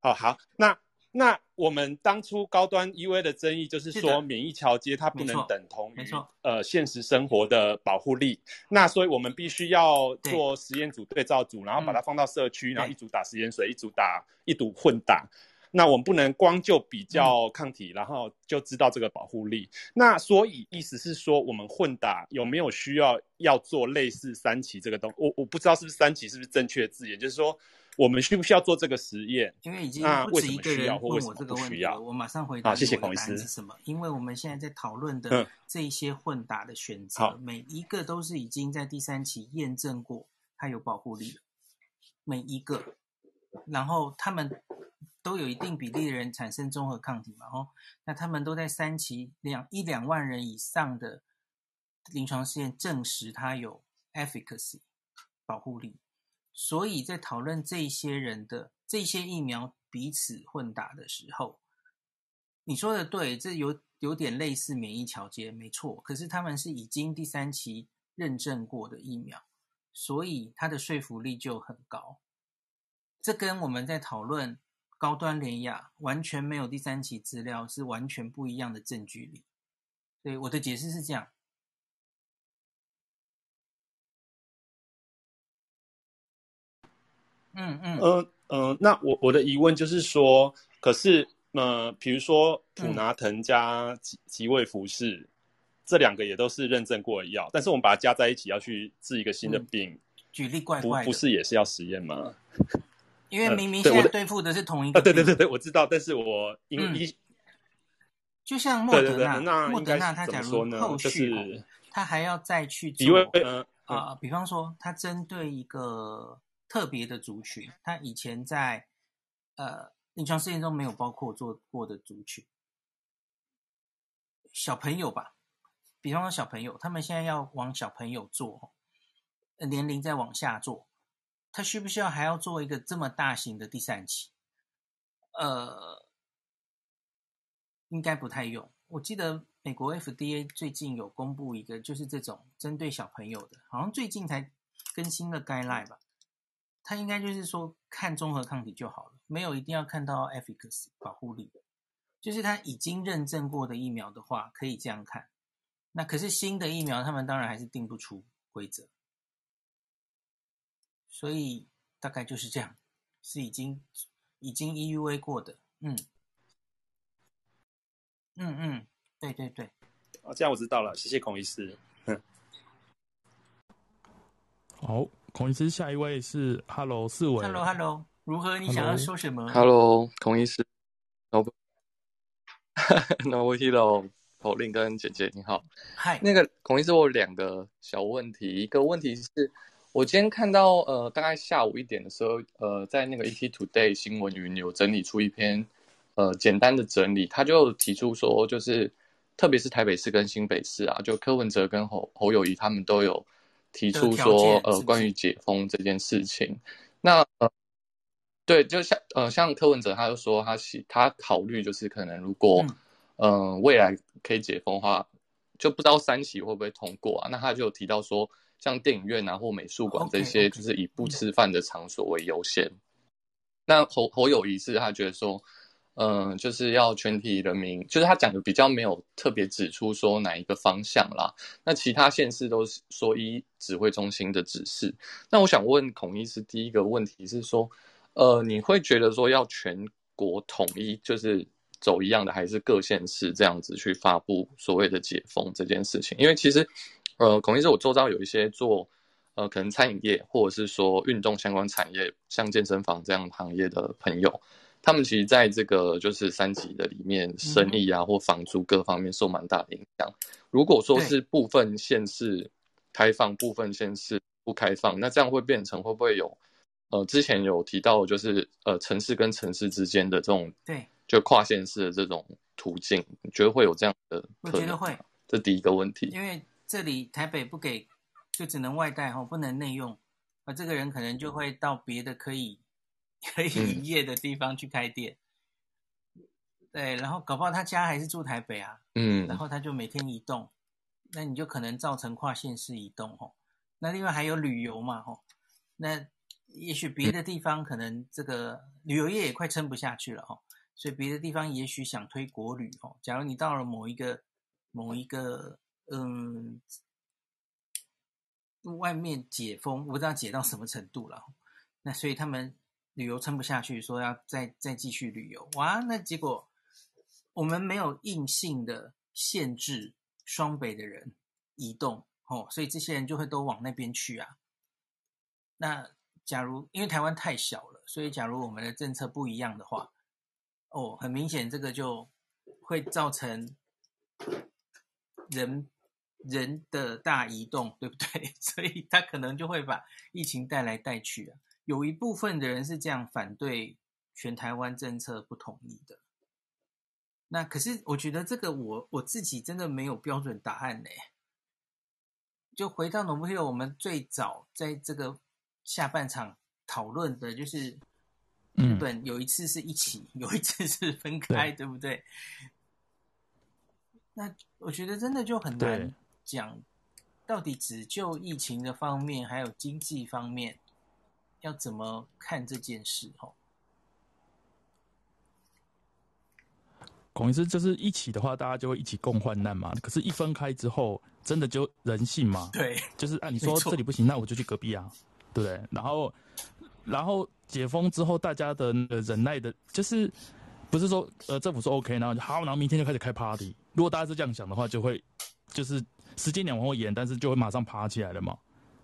好好那。那我们当初高端 EVA 的争议就是说，免疫桥接它不能等同于呃现实生活的保护力。那所以我们必须要做实验组对照组，然后把它放到社区，然后一组打食盐水，一组打一组混打。那我们不能光就比较抗体，然后就知道这个保护力。那所以意思是说，我们混打有没有需要要做类似三期这个东？我我不知道是不是三期是不是正确的字眼，就是说。我们需不需要做这个实验？因为已经不止一个人问我这个问题了，我马上回答。好，谢谢孔医师。是什么？因为我们现在在讨论的这一些混打的选择，嗯、每一个都是已经在第三期验证过它有保护力了，每一个，然后他们都有一定比例的人产生综合抗体嘛？哦，那他们都在三期两一两万人以上的临床试验证实它有 efficacy 保护力。所以在讨论这些人的这些疫苗彼此混打的时候，你说的对，这有有点类似免疫桥接，没错。可是他们是已经第三期认证过的疫苗，所以它的说服力就很高。这跟我们在讨论高端联亚完全没有第三期资料是完全不一样的证据力。对，我的解释是这样。嗯嗯。呃呃，那我我的疑问就是说，可是呃，比如说普拿藤加吉吉位服饰，嗯、这两个也都是认证过的药，但是我们把它加在一起要去治一个新的病，嗯、举例怪怪不不是也是要实验吗？因为明明现在对付的是同一 个病，对对对对，我知道，但是我因为一、嗯、就像莫德纳，莫德纳他假如后续，他还要再去做。啊、呃，比方说，他针对一个特别的族群，他以前在呃临床试验中没有包括做过的族群，小朋友吧，比方说小朋友，他们现在要往小朋友做，年龄再往下做，他需不需要还要做一个这么大型的第三期？呃，应该不太用。我记得。美国 FDA 最近有公布一个，就是这种针对小朋友的，好像最近才更新了 guideline 吧。它应该就是说看综合抗体就好了，没有一定要看到 efficacy 保护力。就是它已经认证过的疫苗的话，可以这样看。那可是新的疫苗，他们当然还是定不出规则。所以大概就是这样，是已经已经 EUA 过的，嗯，嗯嗯。对对对，哦，这样我知道了，谢谢孔医师。好，孔医师，下一位是 Hello 四维。Hello Hello，如何？你想要说什么？Hello，孔医师。No，No Hello，Pauline 跟姐姐你好。嗨，那个孔医师，我有两个小问题。一个问题是，我今天看到呃，大概下午一点的时候，呃，在那个 ET Today 新闻云有整理出一篇呃简单的整理，他就提出说，就是。特别是台北市跟新北市啊，就柯文哲跟侯侯友谊他们都有提出说，呃，关于解封这件事情。那呃，对，就像呃，像柯文哲他就说他喜他考虑就是可能如果嗯、呃、未来可以解封的话，就不知道三期会不会通过啊？那他就有提到说，像电影院啊或美术馆这些，就是以不吃饭的场所为优先。Okay, okay. 那侯侯友宜是他觉得说。嗯，就是要全体人民，就是他讲的比较没有特别指出说哪一个方向啦。那其他县市都是说依指挥中心的指示。那我想问孔医师，第一个问题是说，呃，你会觉得说要全国统一，就是走一样的，还是各县市这样子去发布所谓的解封这件事情？因为其实，呃，孔医师，我周遭有一些做呃可能餐饮业或者是说运动相关产业，像健身房这样行业的朋友。他们其实在这个就是三级的里面，生意啊或房租各方面受蛮大的影响。如果说是部分县市开放，部分县市不开放，那这样会变成会不会有呃之前有提到就是呃城市跟城市之间的这种对就跨县市的这种途径，你觉得会有这样的？我觉得会。这第一个问题，因为这里台北不给，就只能外带哈，不能内用，啊这个人可能就会到别的可以。可以营业的地方去开店，嗯，对，然后搞不好他家还是住台北啊，嗯，然后他就每天移动，那你就可能造成跨县市移动吼。那另外还有旅游嘛吼，那也许别的地方可能这个旅游业也快撑不下去了吼，所以别的地方也许想推国旅吼。假如你到了某一个某一个嗯外面解封，我不知道解到什么程度了，那所以他们。旅游撑不下去，说要再再继续旅游，哇！那结果我们没有硬性的限制双北的人移动，哦，所以这些人就会都往那边去啊。那假如因为台湾太小了，所以假如我们的政策不一样的话，哦，很明显这个就会造成人人的大移动，对不对？所以他可能就会把疫情带来带去啊。有一部分的人是这样反对全台湾政策不同意的，那可是我觉得这个我我自己真的没有标准答案呢。就回到 Nobuhiro，我们最早在这个下半场讨论的就是，日本有一次是一起，有一次是分开，对不对？那我觉得真的就很难讲，到底只就疫情的方面，还有经济方面。要怎么看这件事？哦，孔医师，就是一起的话，大家就会一起共患难嘛。可是，一分开之后，真的就人性嘛？对，就是按、啊、你说这里不行，那我就去隔壁啊，对不对？然后，然后解封之后，大家的忍耐的，就是不是说呃政府说 OK，然后就好，然后明天就开始开 party。如果大家是这样想的话，就会就是时间点往后延，但是就会马上爬起来了嘛。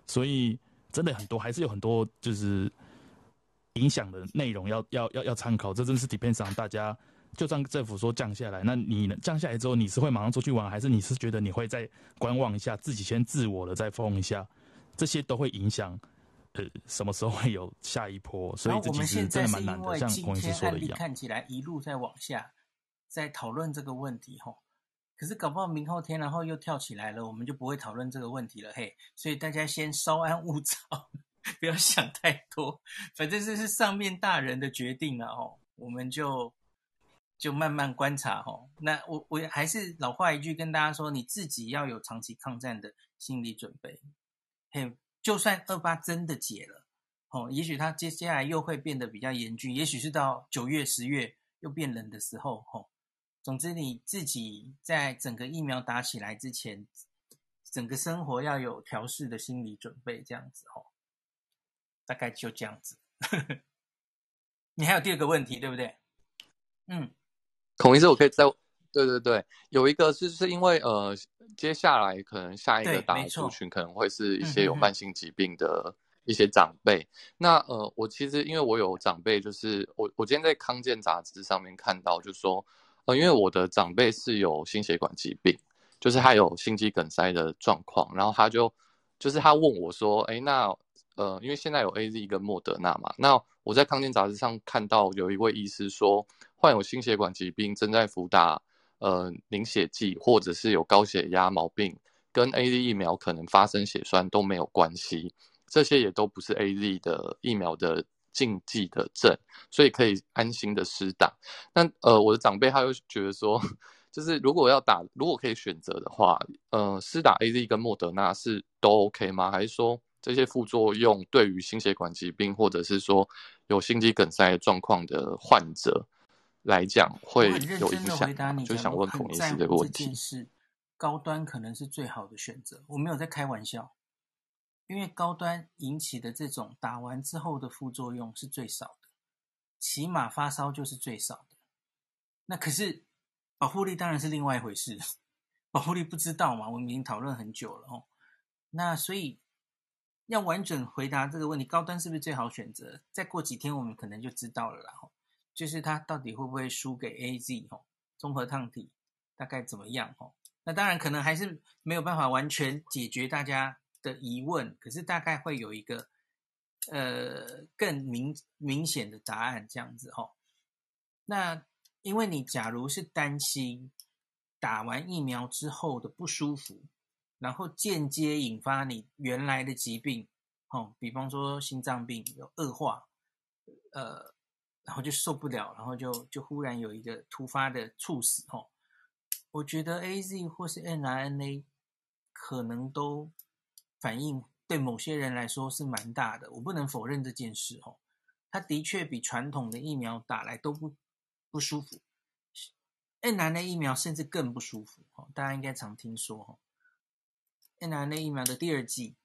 所以。真的很多，还是有很多就是影响的内容要要要要参考。这真是 depends on 大家。就算政府说降下来，那你降下来之后，你是会马上出去玩，还是你是觉得你会再观望一下，自己先自我的再封一下？这些都会影响，呃，什么时候会有下一波。所以这其实真的蛮难的，像孔医师说的一样。看起来一路在往下，在讨论这个问题吼。可是搞不好明后天，然后又跳起来了，我们就不会讨论这个问题了嘿。所以大家先稍安勿躁，不要想太多，反正这是上面大人的决定了哦，我们就就慢慢观察哦。那我我还是老话一句，跟大家说，你自己要有长期抗战的心理准备。嘿，就算二八真的解了，哦，也许它接下来又会变得比较严峻，也许是到九月、十月又变冷的时候，吼。总之，你自己在整个疫苗打起来之前，整个生活要有调试的心理准备，这样子哦。大概就这样子。你还有第二个问题，对不对？嗯，孔医师，我可以再对对对，有一个是是因为呃，接下来可能下一个打的族群可能会是一些有慢性疾病的一些长辈。嗯、那呃，我其实因为我有长辈，就是我我今天在康健杂志上面看到，就是说。呃，因为我的长辈是有心血管疾病，就是他有心肌梗塞的状况，然后他就，就是他问我说，哎，那呃，因为现在有 AZ 跟莫德纳嘛，那我在康健杂志上看到有一位医师说，患有心血管疾病正在服打呃凝血剂，或者是有高血压毛病，跟 AZ 疫苗可能发生血栓都没有关系，这些也都不是 AZ 的疫苗的。禁忌的症，所以可以安心的施打。那呃，我的长辈他又觉得说，就是如果要打，如果可以选择的话，呃，施打 AZ 跟莫德纳是都 OK 吗？还是说这些副作用对于心血管疾病或者是说有心肌梗塞状况的患者来讲会有影响？就想问孔医师这个问题。是高端可能是最好的选择，我没有在开玩笑。因为高端引起的这种打完之后的副作用是最少的，起码发烧就是最少的。那可是保护力当然是另外一回事，保护力不知道嘛，我们已经讨论很久了哦。那所以要完整回答这个问题，高端是不是最好选择？再过几天我们可能就知道了啦。就是它到底会不会输给 AZ 哦？综合抗体大概怎么样哦？那当然可能还是没有办法完全解决大家。的疑问，可是大概会有一个呃更明明显的答案这样子、哦。那因为你假如是担心打完疫苗之后的不舒服，然后间接引发你原来的疾病，哦，比方说心脏病有恶化，呃，然后就受不了，然后就就忽然有一个突发的猝死哦。我觉得 AZ 或是 mRNA 可能都。反应对某些人来说是蛮大的，我不能否认这件事哦。它的确比传统的疫苗打来都不不舒服，mRNA 疫苗甚至更不舒服哦。大家应该常听说哦，mRNA 疫苗的第二剂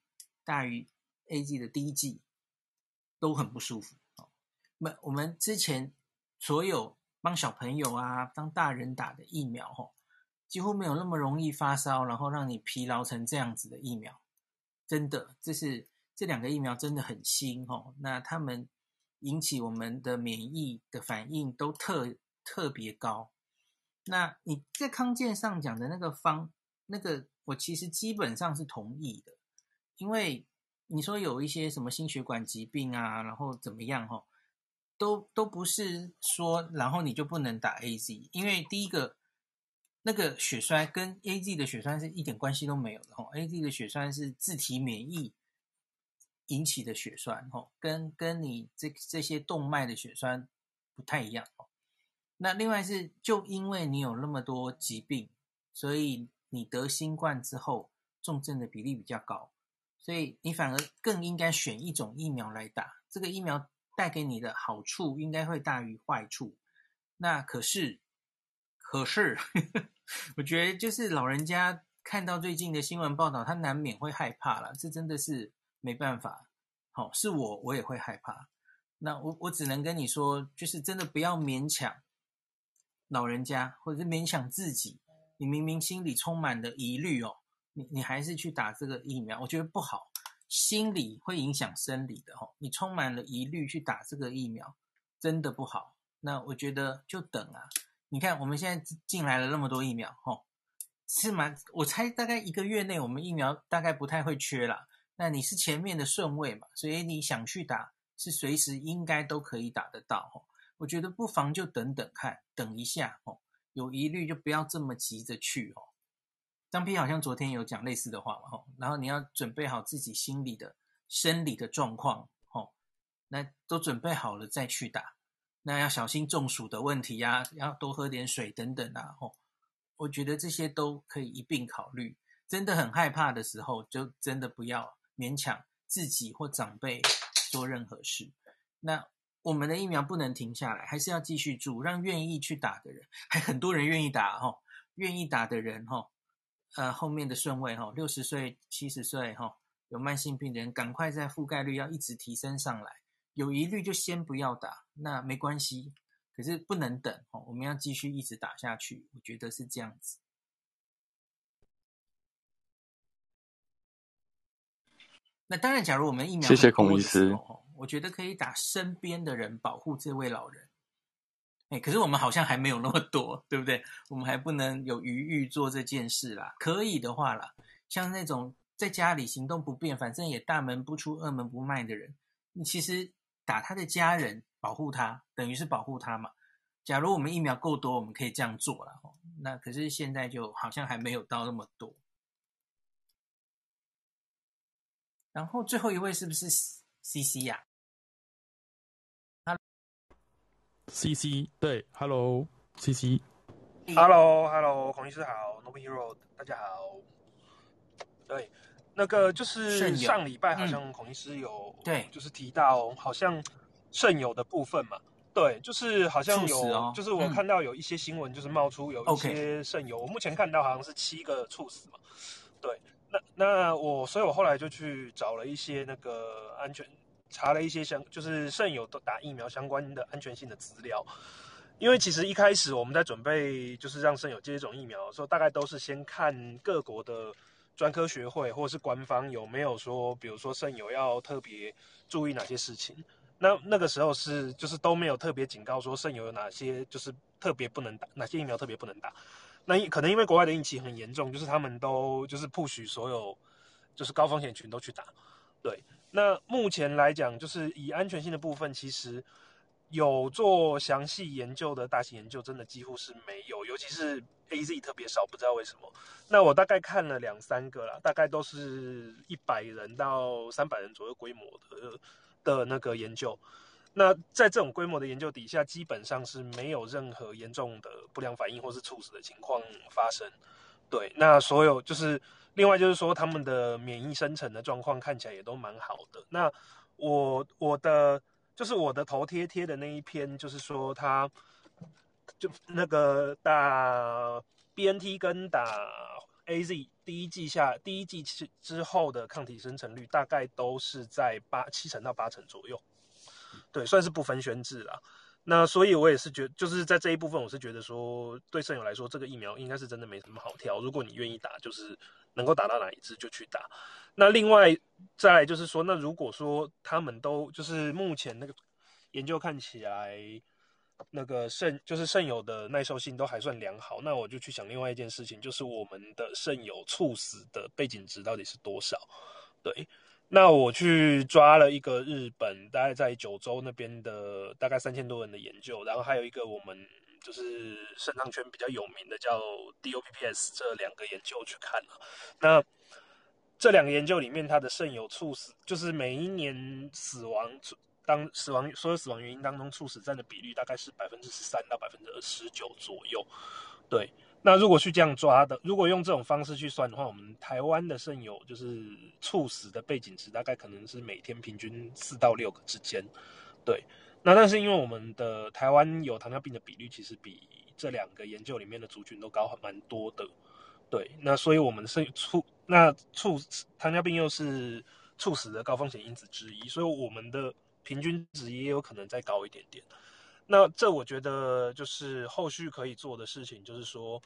大于 A G 的第一剂都很不舒服哦。那我们之前所有帮小朋友啊、帮大人打的疫苗哦，几乎没有那么容易发烧，然后让你疲劳成这样子的疫苗。真的，这是这两个疫苗真的很新哦。那他们引起我们的免疫的反应都特特别高。那你在康健上讲的那个方，那个我其实基本上是同意的，因为你说有一些什么心血管疾病啊，然后怎么样哈，都都不是说，然后你就不能打 AZ，因为第一个。那个血栓跟 AZ 的血栓是一点关系都没有的吼，AZ 的血栓是自体免疫引起的血栓吼，跟跟你这这些动脉的血栓不太一样哦。那另外是就因为你有那么多疾病，所以你得新冠之后重症的比例比较高，所以你反而更应该选一种疫苗来打。这个疫苗带给你的好处应该会大于坏处。那可是。可是，我觉得就是老人家看到最近的新闻报道，他难免会害怕了。这真的是没办法。好，是我我也会害怕。那我我只能跟你说，就是真的不要勉强老人家，或者是勉强自己。你明明心里充满了疑虑哦，你你还是去打这个疫苗，我觉得不好。心理会影响生理的哦，你充满了疑虑去打这个疫苗，真的不好。那我觉得就等啊。你看，我们现在进来了那么多疫苗，吼，是吗？我猜大概一个月内，我们疫苗大概不太会缺了。那你是前面的顺位嘛，所以你想去打是随时应该都可以打得到哦。我觉得不妨就等等看，等一下哦，有疑虑就不要这么急着去哦。张斌好像昨天有讲类似的话嘛吼，然后你要准备好自己心理的、生理的状况吼，那都准备好了再去打，那要小心中暑的问题呀，要多喝点水等等啊吼。我觉得这些都可以一并考虑。真的很害怕的时候，就真的不要勉强自己或长辈做任何事。那我们的疫苗不能停下来，还是要继续住，让愿意去打的人，还很多人愿意打吼，愿意打的人吼。呃，后面的顺位哈，六十岁、七十岁哈，有慢性病的人，赶快在覆盖率要一直提升上来。有疑虑就先不要打，那没关系。可是不能等哦，我们要继续一直打下去。我觉得是这样子。那当然，假如我们疫苗，谢谢孔医师，我觉得可以打身边的人，保护这位老人。哎，可是我们好像还没有那么多，对不对？我们还不能有余裕做这件事啦。可以的话啦，像那种在家里行动不便，反正也大门不出、二门不迈的人，你其实打他的家人，保护他，等于是保护他嘛。假如我们疫苗够多，我们可以这样做了。那可是现在就好像还没有到那么多。然后最后一位是不是 CC 呀？C C 对，Hello C C，Hello Hello，孔医师好，Noble Hero 大家好。对，那个就是上礼拜好像孔医师有对，就是提到好像肾友的部分嘛，对，就是好像有，哦、就是我看到有一些新闻，就是冒出有一些肾友，嗯、我目前看到好像是七个猝死嘛，对，那那我所以我后来就去找了一些那个安全。查了一些相，就是肾友都打疫苗相关的安全性的资料，因为其实一开始我们在准备就是让肾友接种疫苗的时候，大概都是先看各国的专科学会或者是官方有没有说，比如说肾友要特别注意哪些事情。那那个时候是就是都没有特别警告说肾友有哪些就是特别不能打，哪些疫苗特别不能打。那可能因为国外的疫情很严重，就是他们都就是不许所有就是高风险群都去打，对。那目前来讲，就是以安全性的部分，其实有做详细研究的大型研究，真的几乎是没有，尤其是 AZ 特别少，不知道为什么。那我大概看了两三个啦，大概都是一百人到三百人左右规模的的那个研究。那在这种规模的研究底下，基本上是没有任何严重的不良反应或是猝死的情况发生。对，那所有就是。另外就是说，他们的免疫生成的状况看起来也都蛮好的。那我我的就是我的头贴贴的那一篇，就是说他就那个打 BNT 跟打 AZ 第一季下第一季之之后的抗体生成率大概都是在八七成到八成左右，对，算是不分轩制啦。那所以，我也是觉，就是在这一部分，我是觉得说，对肾友来说，这个疫苗应该是真的没什么好挑。如果你愿意打，就是能够打到哪一支就去打。那另外再就是说，那如果说他们都就是目前那个研究看起来，那个肾就是肾友的耐受性都还算良好，那我就去想另外一件事情，就是我们的肾友猝死的背景值到底是多少？对。那我去抓了一个日本，大概在九州那边的大概三千多人的研究，然后还有一个我们就是肾脏圈比较有名的叫 DOPPS 这两个研究去看了。那这两个研究里面，它的肾友猝死，就是每一年死亡当死亡所有死亡原因当中猝死占的比率大概是百分之十三到百分之十九左右，对。那如果去这样抓的，如果用这种方式去算的话，我们台湾的肾友就是猝死的背景值大概可能是每天平均四到六个之间，对。那但是因为我们的台湾有糖尿病的比率其实比这两个研究里面的族群都高很蛮多的，对。那所以我们是猝那猝糖尿病又是猝死的高风险因子之一，所以我们的平均值也有可能再高一点点。那这我觉得就是后续可以做的事情，就是说，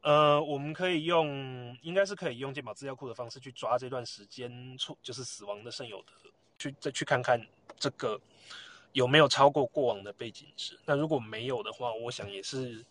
呃，我们可以用，应该是可以用健保资料库的方式去抓这段时间出就是死亡的肾友的，去再去看看这个有没有超过过往的背景值。那如果没有的话，我想也是，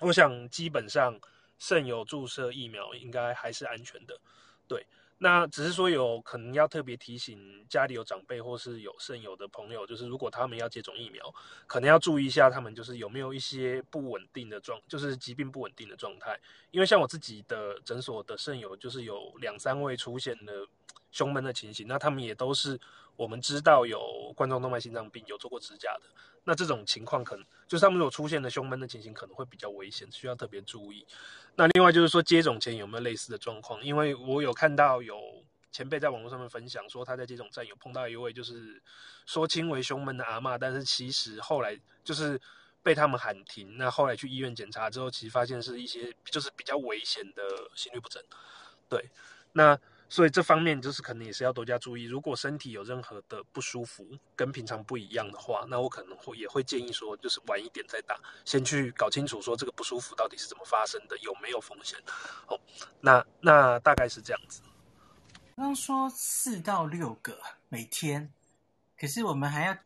我想基本上肾友注射疫苗应该还是安全的。对，那只是说有可能要特别提醒家里有长辈或是有肾友的朋友，就是如果他们要接种疫苗，可能要注意一下他们就是有没有一些不稳定的状，就是疾病不稳定的状态。因为像我自己的诊所的肾友，就是有两三位出现了胸闷的情形，那他们也都是我们知道有冠状动脉心脏病，有做过支架的。那这种情况可能就是他们如果出现的胸闷的情形，可能会比较危险，需要特别注意。那另外就是说接种前有没有类似的状况？因为我有看到有前辈在网络上面分享说，他在接种站有碰到一位就是说轻微胸闷的阿嬷，但是其实后来就是被他们喊停。那后来去医院检查之后，其实发现是一些就是比较危险的心律不整。对，那。所以这方面就是可能也是要多加注意。如果身体有任何的不舒服，跟平常不一样的话，那我可能会也会建议说，就是晚一点再打，先去搞清楚说这个不舒服到底是怎么发生的，有没有风险。哦，那那大概是这样子。刚刚说四到六个每天，可是我们还要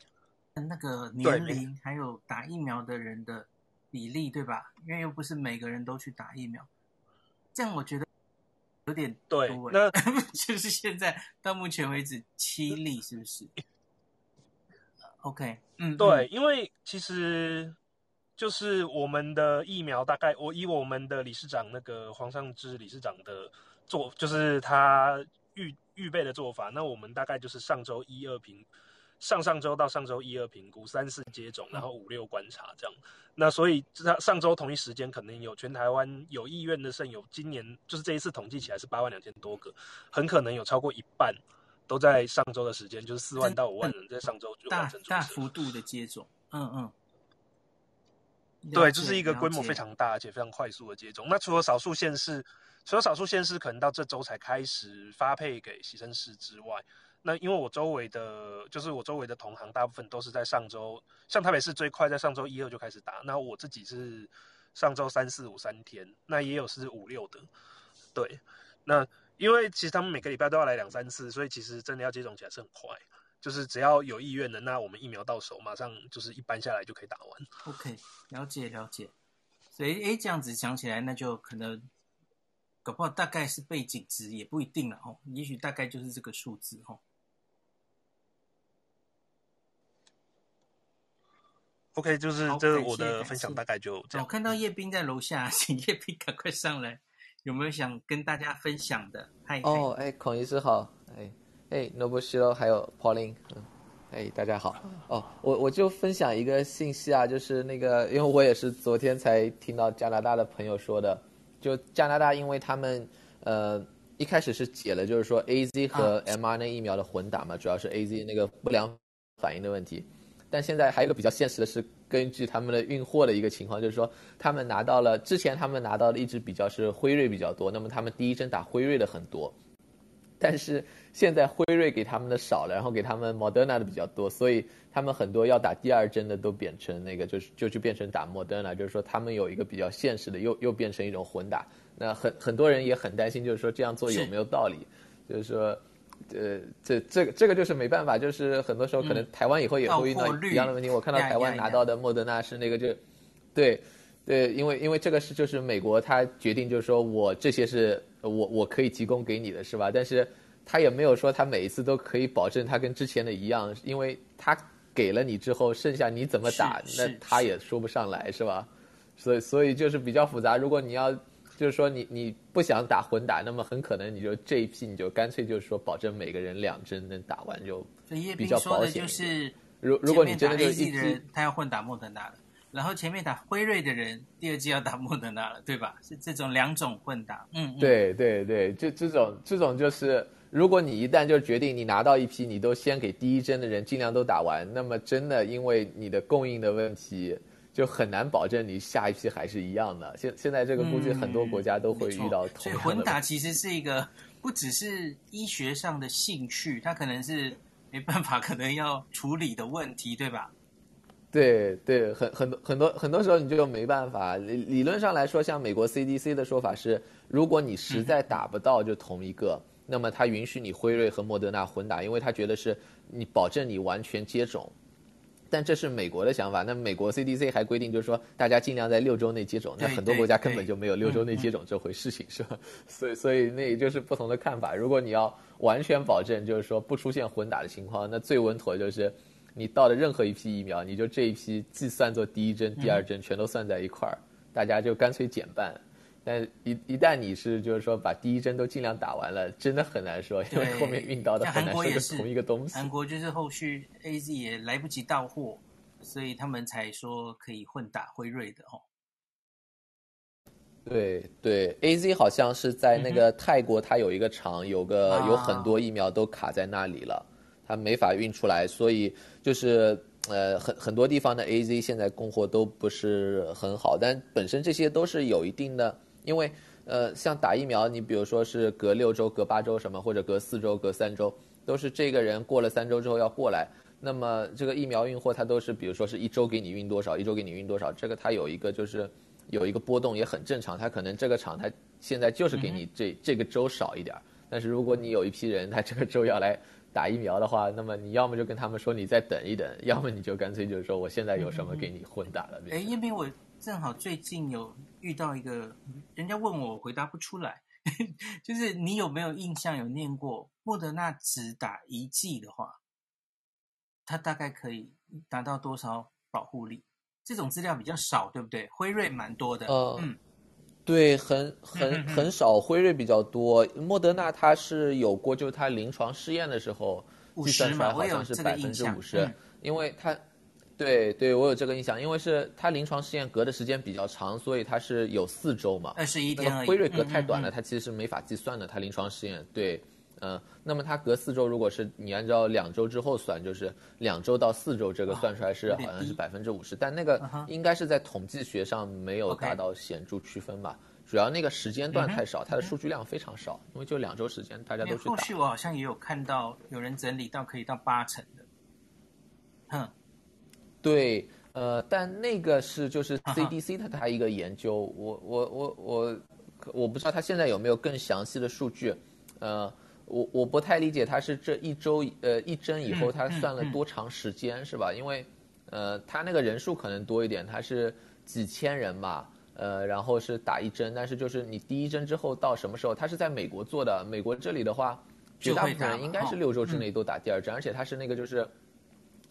那个年龄，还有打疫苗的人的比例，对吧？因为又不是每个人都去打疫苗，这样我觉得。有点多，对，那 就是现在到目前为止七例，是不是？OK，嗯，对，因为其实就是我们的疫苗大概，我以我们的理事长那个黄尚之理事长的做，就是他预预备的做法，那我们大概就是上周一二评。上上周到上周一二评估，三四接种，然后五六观察这样。那所以上上周同一时间，可能有全台湾有意愿的肾友，今年就是这一次统计起来是八万两千多个，很可能有超过一半都在上周的时间，就是四万到五万人在上周就完成大大幅度的接种。嗯嗯，对，这、就是一个规模非常大而且非常快速的接种。那除了少数县市，除了少数县市可能到这周才开始发配给牺牲市之外。那因为我周围的，就是我周围的同行，大部分都是在上周，像台北市最快在上周一二就开始打。那我自己是上周三四五三天，那也有是五六的。对，那因为其实他们每个礼拜都要来两三次，所以其实真的要接种起来是很快，就是只要有意愿的，那我们疫苗到手，马上就是一般下来就可以打完。OK，了解了解。所以诶，这样子讲起来，那就可能搞不好大概是背景值，也不一定了哦。也许大概就是这个数字哦。OK，就是这是我的分享，大概就这样。我看到叶斌在楼下，请叶斌赶快上来，有没有想跟大家分享的？嗨，哦，哎，孔医师好，哎，哎，Nobushiro，还有 Pauline，嗯，哎，大家好。哦，我我就分享一个信息啊，就是那个，因为我也是昨天才听到加拿大的朋友说的，就加拿大，因为他们呃一开始是解了，就是说 AZ 和 mRNA 疫苗的混打嘛，主要是 AZ 那个不良反应的问题。但现在还有一个比较现实的是，根据他们的运货的一个情况，就是说他们拿到了之前他们拿到的一直比较是辉瑞比较多，那么他们第一针打辉瑞的很多，但是现在辉瑞给他们的少了，然后给他们 Moderna 的比较多，所以他们很多要打第二针的都变成那个就是就就变成打 Moderna，就是说他们有一个比较现实的又又变成一种混打，那很很多人也很担心，就是说这样做有没有道理，就是说。呃，这这个这个就是没办法，就是很多时候可能台湾以后也会遇到一样的问题。我看到台湾拿到的莫德纳是那个就，对，对，因为因为这个是就是美国他决定就是说我这些是我我可以提供给你的是吧？但是他也没有说他每一次都可以保证他跟之前的一样，因为他给了你之后，剩下你怎么打，那他也说不上来是吧？所以所以就是比较复杂。如果你要。就是说你你不想打混打，那么很可能你就这一批你就干脆就是说保证每个人两针能打完就比较保险。就是如如果你真的就一支他要混打莫德纳了，然后前面打辉瑞的人第二季要打莫德纳了，对吧？是这种两种混打。嗯，嗯，对对对，就这种这种就是，如果你一旦就决定你拿到一批，你都先给第一针的人尽量都打完，那么真的因为你的供应的问题。就很难保证你下一批还是一样的。现现在这个估计很多国家都会遇到同样的、嗯。所以混打其实是一个不只是医学上的兴趣，它可能是没办法，可能要处理的问题，对吧？对对，很很多很多很多时候你就没办法。理理论上来说，像美国 CDC 的说法是，如果你实在打不到就同一个，嗯、那么他允许你辉瑞和莫德纳混打，因为他觉得是你保证你完全接种。但这是美国的想法。那美国 CDC 还规定，就是说大家尽量在六周内接种。那很多国家根本就没有六周内接种这回事情，是吧？所以，所以那也就是不同的看法。如果你要完全保证，就是说不出现混打的情况，那最稳妥就是你到的任何一批疫苗，你就这一批既算作第一针、第二针，全都算在一块儿，大家就干脆减半。但一一旦你是就是说把第一针都尽量打完了，真的很难说，因为后面运到的很难是同一个东西。韩国就是后续 AZ 也来不及到货，所以他们才说可以混打辉瑞的哦。对对，AZ 好像是在那个泰国，它有一个厂，有个有很多疫苗都卡在那里了，它没法运出来，所以就是呃很很多地方的 AZ 现在供货都不是很好，但本身这些都是有一定的。因为，呃，像打疫苗，你比如说是隔六周、隔八周什么，或者隔四周、隔三周，都是这个人过了三周之后要过来。那么这个疫苗运货，它都是比如说是一周给你运多少，一周给你运多少，这个它有一个就是有一个波动也很正常。它可能这个厂它现在就是给你这、嗯、这个周少一点，但是如果你有一批人他这个周要来打疫苗的话，那么你要么就跟他们说你再等一等，要么你就干脆就是说我现在有什么给你混打了。哎、嗯，因为我。正好最近有遇到一个，人家问我，我回答不出来，就是你有没有印象有念过莫德纳只打一剂的话，它大概可以达到多少保护力？这种资料比较少，对不对？辉瑞蛮多的，呃、嗯，对，很很很少，辉瑞比较多，莫德纳它是有过，就是它临床试验的时候计算出来好像是百分之五十，因为它。对对，我有这个印象，因为是它临床试验隔的时间比较长，所以它是有四周嘛。二十一天。辉瑞隔太短了，嗯嗯嗯，它其实是没法计算的。它临床试验，对，嗯、呃，那么它隔四周，如果是你按照两周之后算，就是两周到四周这个算出来是好像是百分之五十，但那个应该是在统计学上没有达到显著区分吧？主要那个时间段太少，它的数据量非常少，因为就两周时间，大家都去打。后续我好像也有看到有人整理到可以到八成的，哼。对，呃，但那个是就是 CDC 它它一个研究，我我我我我不知道它现在有没有更详细的数据，呃，我我不太理解它是这一周呃一针以后它算了多长时间是吧？因为呃它那个人数可能多一点，它是几千人嘛，呃，然后是打一针，但是就是你第一针之后到什么时候？它是在美国做的，美国这里的话，绝大部分人应该是六周之内都打第二针，而且它是那个就是，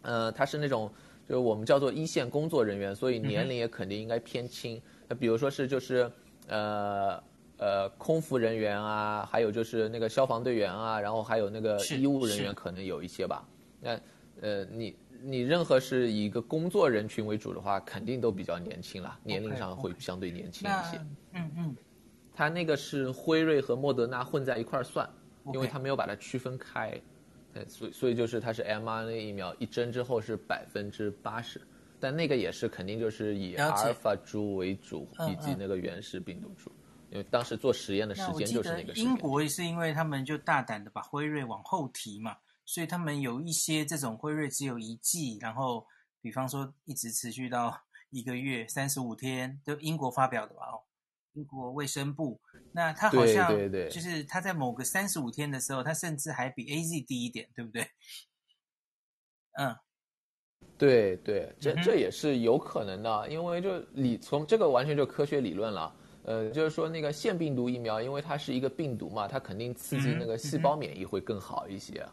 呃，它是那种。就是我们叫做一线工作人员，所以年龄也肯定应该偏轻。那比如说是就是，呃呃，空服人员啊，还有就是那个消防队员啊，然后还有那个医务人员可能有一些吧。那呃，你你任何是以一个工作人群为主的话，肯定都比较年轻了，年龄上会相对年轻一些。嗯嗯。他那个是辉瑞和莫德纳混在一块儿算，因为他没有把它区分开。所以，所以就是它是 mRNA 疫苗一针之后是百分之八十，但那个也是肯定就是以阿尔法株为主，以及那个原始病毒株，因为当时做实验的时间就是那个时间。英国也是因为他们就大胆的把辉瑞往后提嘛，所以他们有一些这种辉瑞只有一剂，然后比方说一直持续到一个月三十五天，就英国发表的吧？哦，英国卫生部。那他好像就是他在某个三十五天的时候，他甚至还比 AZ 低一点，对不对？嗯，对对，这这也是有可能的，因为就理从这个完全就科学理论了。呃，就是说那个腺病毒疫苗，因为它是一个病毒嘛，它肯定刺激那个细胞免疫会更好一些。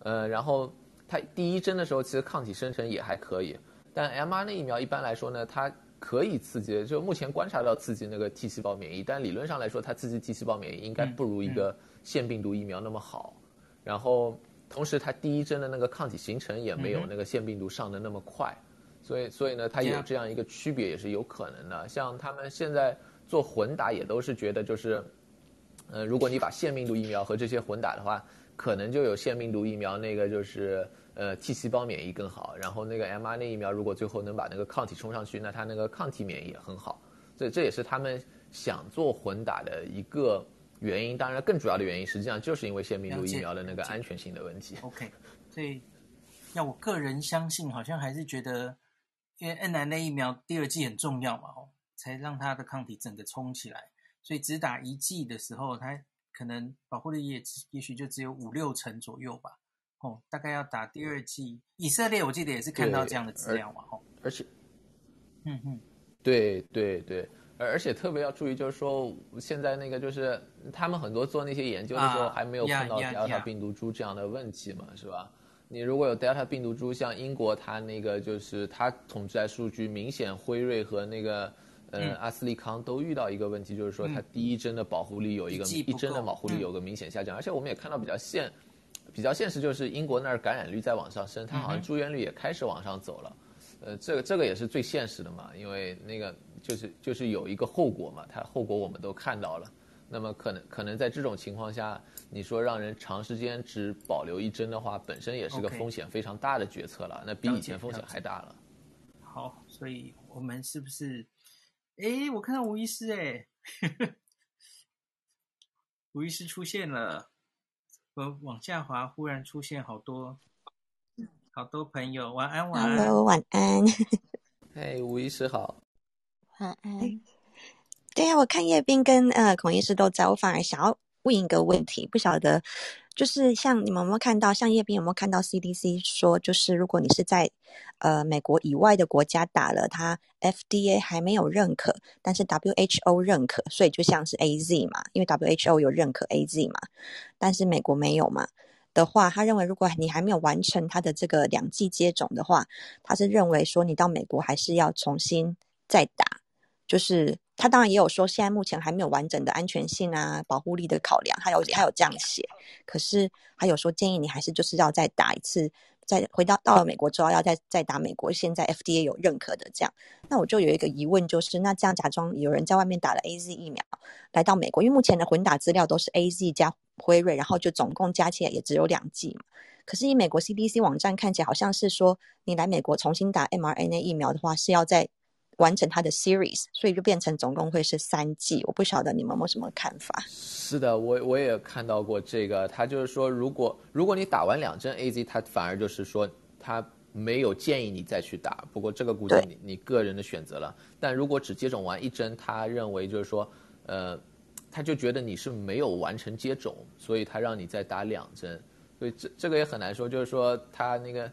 呃，然后它第一针的时候，其实抗体生成也还可以，但 mRNA 疫苗一般来说呢，它。可以刺激，就目前观察到刺激那个 T 细胞免疫，但理论上来说，它刺激 T 细胞免疫应该不如一个腺病毒疫苗那么好。然后，同时它第一针的那个抗体形成也没有那个腺病毒上的那么快，所以，所以呢，它有这样一个区别也是有可能的。像他们现在做混打也都是觉得就是，呃，如果你把腺病毒疫苗和这些混打的话，可能就有腺病毒疫苗那个就是。呃，T 细胞免疫更好，然后那个 mRNA 疫苗如果最后能把那个抗体冲上去，那它那个抗体免疫也很好，所以这也是他们想做混打的一个原因。当然，更主要的原因实际上就是因为腺病毒疫苗的那个安全性的问题。OK，所以要我个人相信，好像还是觉得，因为 mRNA 疫苗第二剂很重要嘛，哦，才让它的抗体整个冲起来。所以只打一剂的时候，它可能保护力也也许就只有五六成左右吧。哦，大概要打第二剂。以色列我记得也是看到这样的资料嘛，吼。而且，嗯嗯，对对对，而而且特别要注意，就是说现在那个就是他们很多做那些研究的时候还没有碰到 Delta 病毒株这样的问题嘛，是吧？你如果有 Delta 病毒株，像英国它那个就是它统计来数据，明显辉瑞和那个。嗯，阿斯利康都遇到一个问题，就是说它第一针的保护力有一个一针的保护力有个明显下降，而且我们也看到比较现比较现实，就是英国那儿感染率在往上升，它好像住院率也开始往上走了。呃，这个这个也是最现实的嘛，因为那个就是就是有一个后果嘛，它后果我们都看到了。那么可能可能在这种情况下，你说让人长时间只保留一针的话，本身也是个风险非常大的决策了，那比以前风险还大了。好，所以我们是不是？哎，我看到吴医师哎，吴医师出现了。我往下滑，忽然出现好多好多朋友。晚安，晚安。Hello，晚安。嘿，吴医师好。晚安。对呀，我看叶斌跟呃孔医师都在，我反而想要问一个问题，不晓得。就是像你们有没有看到，像叶斌有没有看到 CDC 说，就是如果你是在呃美国以外的国家打了，它 FDA 还没有认可，但是 WHO 认可，所以就像是 AZ 嘛，因为 WHO 有认可 AZ 嘛，但是美国没有嘛的话，他认为如果你还没有完成他的这个两剂接种的话，他是认为说你到美国还是要重新再打，就是。他当然也有说，现在目前还没有完整的安全性啊、保护力的考量，他有他有这样写。可是他有说建议你还是就是要再打一次，再回到到了美国之后要再再打美国现在 FDA 有认可的这样。那我就有一个疑问，就是那这样假装有人在外面打了 AZ 疫苗来到美国，因为目前的混打资料都是 AZ 加辉瑞，然后就总共加起来也只有两剂嘛。可是以美国 CDC 网站看起来好像是说，你来美国重新打 mRNA 疫苗的话是要在。完成它的 series，所以就变成总共会是三季。我不晓得你们有什么看法？是的，我我也看到过这个。他就是说，如果如果你打完两针 AZ，他反而就是说他没有建议你再去打。不过这个估计你你个人的选择了。但如果只接种完一针，他认为就是说，呃，他就觉得你是没有完成接种，所以他让你再打两针。所以这这个也很难说，就是说他那个。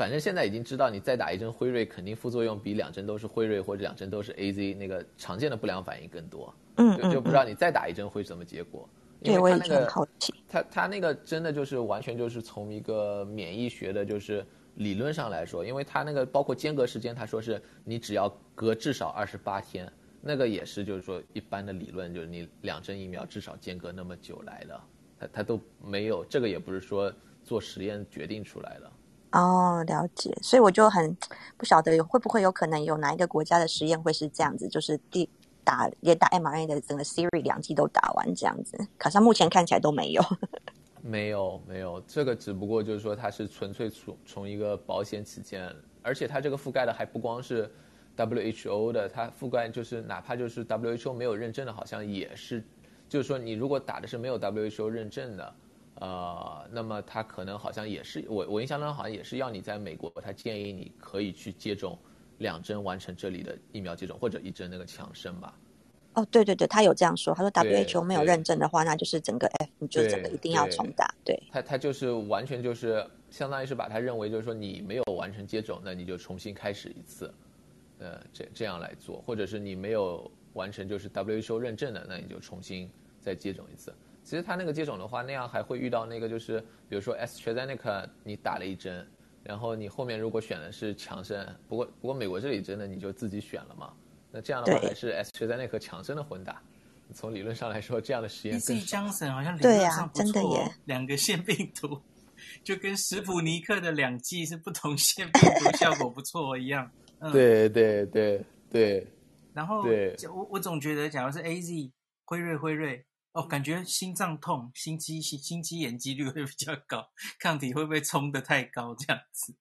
反正现在已经知道，你再打一针辉瑞，肯定副作用比两针都是辉瑞或者两针都是 AZ 那个常见的不良反应更多。嗯，就就不知道你再打一针会什么结果。对，我也很好奇。他他那个真的就是完全就是从一个免疫学的，就是理论上来说，因为他那个包括间隔时间，他说是你只要隔至少二十八天，那个也是就是说一般的理论，就是你两针疫苗至少间隔那么久来的，他他都没有这个，也不是说做实验决定出来的。哦，了解，所以我就很不晓得有会不会有可能有哪一个国家的实验会是这样子，就是第打也打 mRNA 的整个 series 两剂都打完这样子，可是目前看起来都没有。没有没有，这个只不过就是说它是纯粹从从一个保险起见，而且它这个覆盖的还不光是 WHO 的，它覆盖就是哪怕就是 WHO 没有认证的，好像也是，就是说你如果打的是没有 WHO 认证的。呃，那么他可能好像也是我我印象中好像也是要你在美国，他建议你可以去接种两针完成这里的疫苗接种，或者一针那个强生吧。哦，对对对，他有这样说，他说 WHO 没有认证的话，那就是整个 F 你就整个一定要重打。对，对他他就是完全就是相当于是把他认为就是说你没有完成接种，那你就重新开始一次，呃，这这样来做，或者是你没有完成就是 WHO 认证的，那你就重新再接种一次。其实他那个接种的话，那样还会遇到那个，就是比如说 AstraZeneca 你打了一针，然后你后面如果选的是强生，不过不过美国这里真的你就自己选了嘛？那这样的话还是 AstraZeneca 强生的混打。从理论上来说，这样的实验更。BC Johnson 好像理论上不错，对啊，真的耶。两个腺病毒就跟史普尼克的两剂是不同腺病毒，效果不错一样。嗯、对对对对。然后对我我总觉得，假如是 AZ 辉瑞辉瑞。哦，感觉心脏痛、心肌心心肌炎几率会比较高，抗体会不会冲得太高？这样子。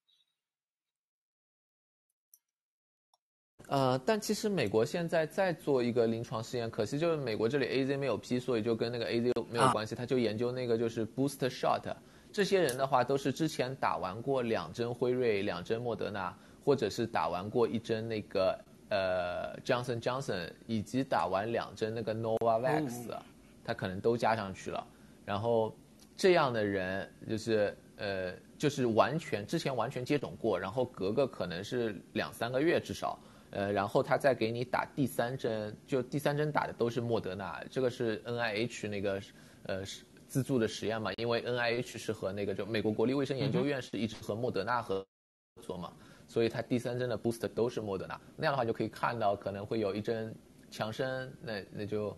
呃，但其实美国现在在做一个临床试验，可惜就是美国这里 AZ 没有批，所以就跟那个 AZ 没有关系。他就研究那个就是 booster shot，这些人的话都是之前打完过两针辉瑞、两针莫德纳，或者是打完过一针那个呃 Johnson Johnson，以及打完两针那个 Novavax。他可能都加上去了，然后这样的人就是呃，就是完全之前完全接种过，然后隔个可能是两三个月至少，呃，然后他再给你打第三针，就第三针打的都是莫德纳，这个是 NIH 那个呃资助的实验嘛，因为 NIH 是和那个就美国国立卫生研究院是一直和莫德纳合作嘛，所以他第三针的 booster 都是莫德纳，那样的话就可以看到可能会有一针强生，那那就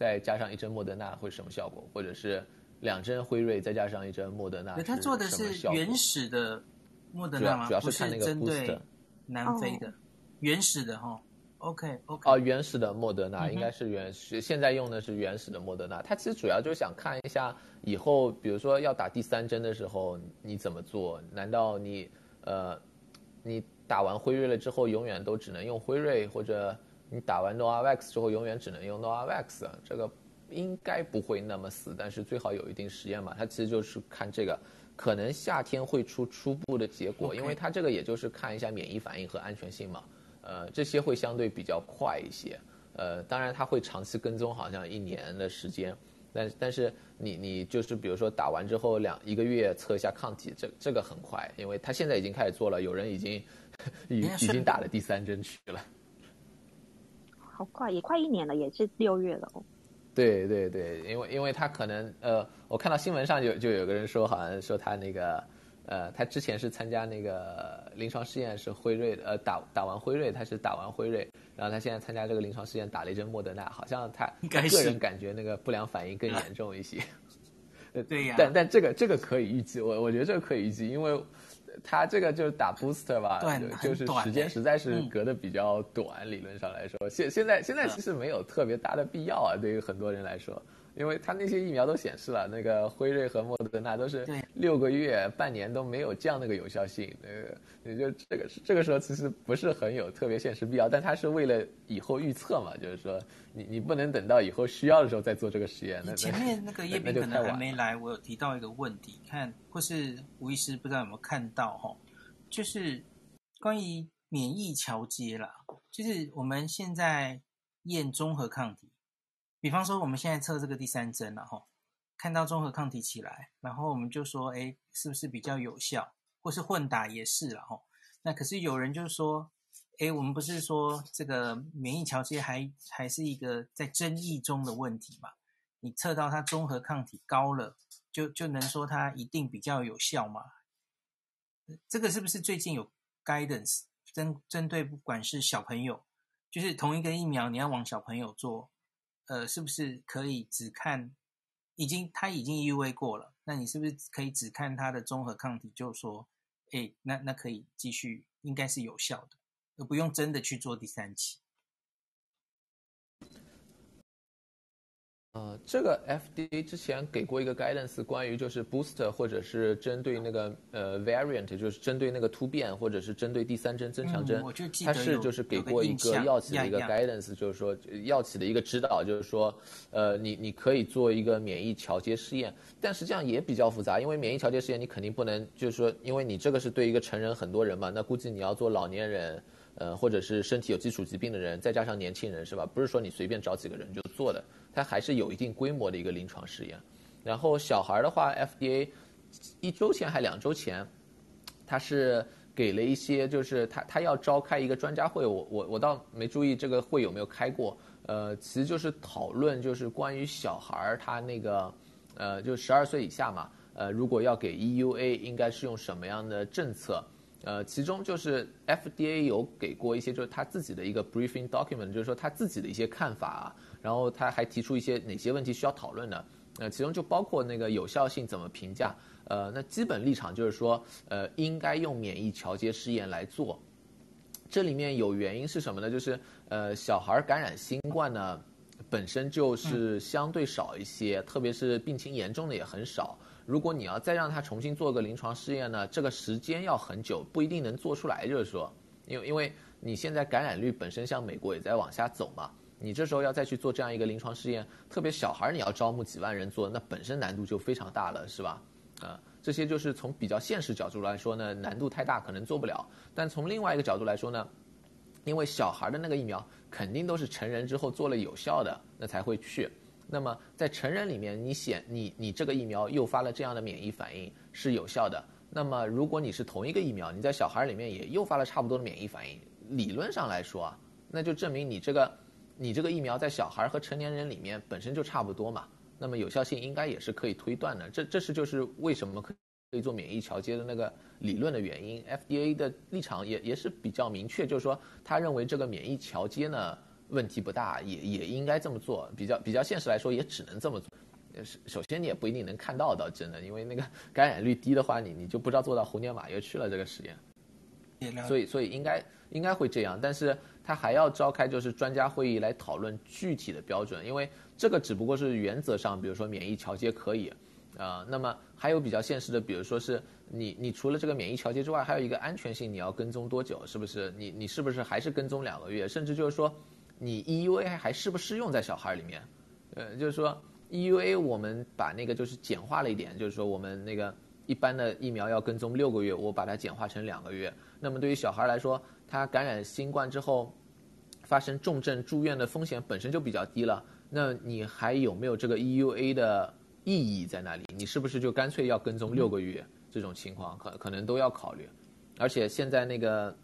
再加上一针莫德纳会什么效果，或者是。两针辉瑞再加上一针莫德纳，他做的是原始的莫德纳吗？主要是看那个针对南非的原始的哈。OK OK。哦，原始的莫德纳应该是原始，现在用的是原始的莫德纳。他其实主要就是想看一下以后，比如说要打第三针的时候你怎么做？难道你呃，你打完辉瑞了之后永远都只能用辉瑞，或者你打完 Novavax 之后永远只能用 Novavax？这个。应该不会那么死，但是最好有一定实验嘛。它其实就是看这个，可能夏天会出初步的结果，因为它这个也就是看一下免疫反应和安全性嘛。呃，这些会相对比较快一些。呃，当然它会长期跟踪，好像一年的时间。但但是你你就是比如说打完之后两一个月测一下抗体，这这个很快，因为他现在已经开始做了，有人已经 已已经打了第三针去了。好快，也快一年了，也是六月了哦。对对对，因为因为他可能呃，我看到新闻上就就有个人说，好像说他那个呃，他之前是参加那个临床试验是辉瑞的，呃，打打完辉瑞，他是打完辉瑞，然后他现在参加这个临床试验打了一针莫德纳，好像他个人感觉那个不良反应更严重一些。对呀。但但这个这个可以预计，我我觉得这个可以预计，因为。他这个就是打 booster 吧，就是时间实在是隔得比较短，嗯、理论上来说，现现在现在其实没有特别大的必要啊，对于很多人来说，因为他那些疫苗都显示了，那个辉瑞和莫德纳都是六个月、半年都没有降那个有效性，那个也就这个这个时候其实不是很有特别现实必要，但他是为了以后预测嘛，就是说你你不能等到以后需要的时候再做这个实验。那前面那个 叶斌可能还没来，我有提到一个问题，看或是吴医师不知道有没有看到哈，就是关于免疫桥接啦，就是我们现在验综合抗体。比方说，我们现在测这个第三针了哈，看到综合抗体起来，然后我们就说，哎，是不是比较有效？或是混打也是了哈。那可是有人就说，哎，我们不是说这个免疫桥接还还是一个在争议中的问题嘛？你测到它综合抗体高了，就就能说它一定比较有效吗？这个是不是最近有 guidance 针针对不管是小朋友，就是同一个疫苗，你要往小朋友做？呃，是不是可以只看已经他已经 EUA 过了？那你是不是可以只看他的综合抗体，就说，哎，那那可以继续，应该是有效的，而不用真的去做第三期。呃，这个 FDA 之前给过一个 guidance，关于就是 booster 或者是针对那个呃 variant，就是针对那个突变或者是针对第三针增强针，它、嗯、是就是给过一个药企的一个 guidance，就是说药企的一个指导，就是说呃你你可以做一个免疫桥接试验，但实际上也比较复杂，因为免疫桥接试验你肯定不能就是说，因为你这个是对一个成人很多人嘛，那估计你要做老年人，呃或者是身体有基础疾病的人，再加上年轻人是吧？不是说你随便找几个人就做的。它还是有一定规模的一个临床试验，然后小孩的话，FDA 一周前还两周前，他是给了一些，就是他他要召开一个专家会，我我我倒没注意这个会有没有开过，呃，其实就是讨论就是关于小孩他那个，呃，就十二岁以下嘛，呃，如果要给 EUA，应该是用什么样的政策？呃，其中就是 FDA 有给过一些，就是他自己的一个 briefing document，就是说他自己的一些看法啊。然后他还提出一些哪些问题需要讨论的，呃，其中就包括那个有效性怎么评价，呃，那基本立场就是说，呃，应该用免疫桥接试验来做。这里面有原因是什么呢？就是呃，小孩感染新冠呢，本身就是相对少一些，特别是病情严重的也很少。如果你要再让他重新做个临床试验呢，这个时间要很久，不一定能做出来。就是说，因为因为你现在感染率本身像美国也在往下走嘛。你这时候要再去做这样一个临床试验，特别小孩你要招募几万人做，那本身难度就非常大了，是吧？啊，这些就是从比较现实角度来说呢，难度太大，可能做不了。但从另外一个角度来说呢，因为小孩的那个疫苗肯定都是成人之后做了有效的，那才会去。那么在成人里面，你显你你这个疫苗诱发了这样的免疫反应是有效的。那么如果你是同一个疫苗，你在小孩里面也诱发了差不多的免疫反应，理论上来说啊，那就证明你这个你这个疫苗在小孩和成年人里面本身就差不多嘛。那么有效性应该也是可以推断的。这这是就是为什么可以做免疫桥接的那个理论的原因。FDA 的立场也也是比较明确，就是说他认为这个免疫桥接呢。问题不大，也也应该这么做。比较比较现实来说，也只能这么做。首首先，你也不一定能看到的，真的，因为那个 感染率低的话，你你就不知道做到猴年马月去了这个实验。所以所以应该应该会这样，但是他还要召开就是专家会议来讨论具体的标准，因为这个只不过是原则上，比如说免疫调节可以，啊、呃，那么还有比较现实的，比如说是你你除了这个免疫调节之外，还有一个安全性，你要跟踪多久？是不是？你你是不是还是跟踪两个月？甚至就是说。你 EUA 还适不适用在小孩里面？呃，就是说 EUA 我们把那个就是简化了一点，就是说我们那个一般的疫苗要跟踪六个月，我把它简化成两个月。那么对于小孩来说，他感染新冠之后发生重症住院的风险本身就比较低了。那你还有没有这个 EUA 的意义在那里？你是不是就干脆要跟踪六个月？这种情况可可能都要考虑。而且现在那个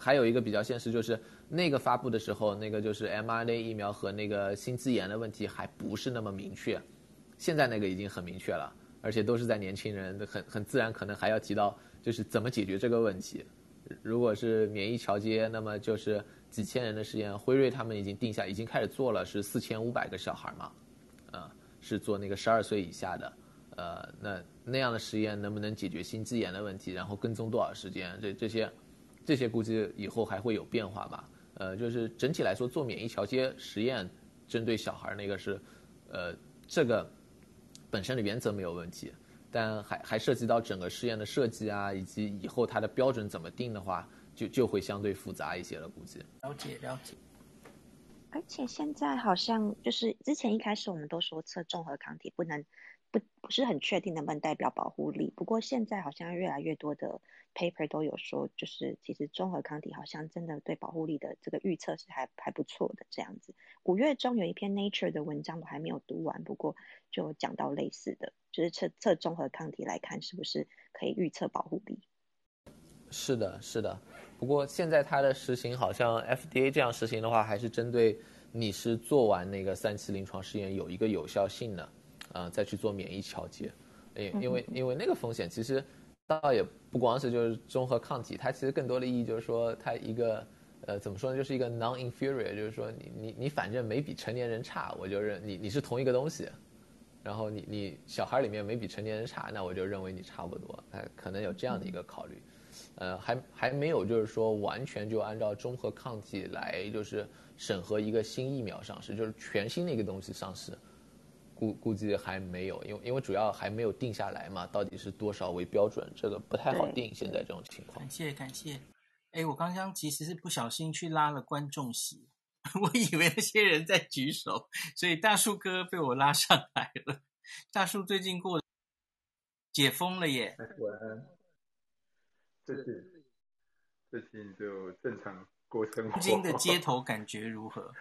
还有一个比较现实就是。那个发布的时候，那个就是 mRNA 疫苗和那个心肌炎的问题还不是那么明确，现在那个已经很明确了，而且都是在年轻人，很很自然，可能还要提到就是怎么解决这个问题。如果是免疫桥接，那么就是几千人的实验，辉瑞他们已经定下，已经开始做了，是四千五百个小孩嘛，啊、是做那个十二岁以下的，呃，那那样的实验能不能解决心肌炎的问题？然后跟踪多少时间？这这些，这些估计以后还会有变化吧。呃，就是整体来说，做免疫桥接实验，针对小孩那个是，呃，这个本身的原则没有问题，但还还涉及到整个试验的设计啊，以及以后它的标准怎么定的话，就就会相对复杂一些了，估计。了解了解。而且现在好像就是之前一开始我们都说测综合抗体不能。不不是很确定能不能代表保护力，不过现在好像越来越多的 paper 都有说，就是其实综合抗体好像真的对保护力的这个预测是还还不错的这样子。五月中有一篇 Nature 的文章我还没有读完，不过就讲到类似的，就是测测综合抗体来看是不是可以预测保护力。是的，是的。不过现在它的实行好像 FDA 这样实行的话，还是针对你是做完那个三期临床试验有一个有效性的。啊、呃，再去做免疫调节，因因为因为那个风险其实倒也不光是就是综合抗体，它其实更多的意义就是说它一个呃怎么说呢，就是一个 non-inferior，就是说你你你反正没比成年人差，我就认你你是同一个东西，然后你你小孩里面没比成年人差，那我就认为你差不多，哎，可能有这样的一个考虑，呃，还还没有就是说完全就按照综合抗体来就是审核一个新疫苗上市，就是全新的一个东西上市。估估计还没有，因为因为主要还没有定下来嘛，到底是多少为标准，这个不太好定。现在这种情况。感谢感谢，哎，我刚刚其实是不小心去拉了观众席，我以为那些人在举手，所以大树哥被我拉上来了。大树最近过解封了耶。晚安。最近最近就正常过生活。东京的街头感觉如何？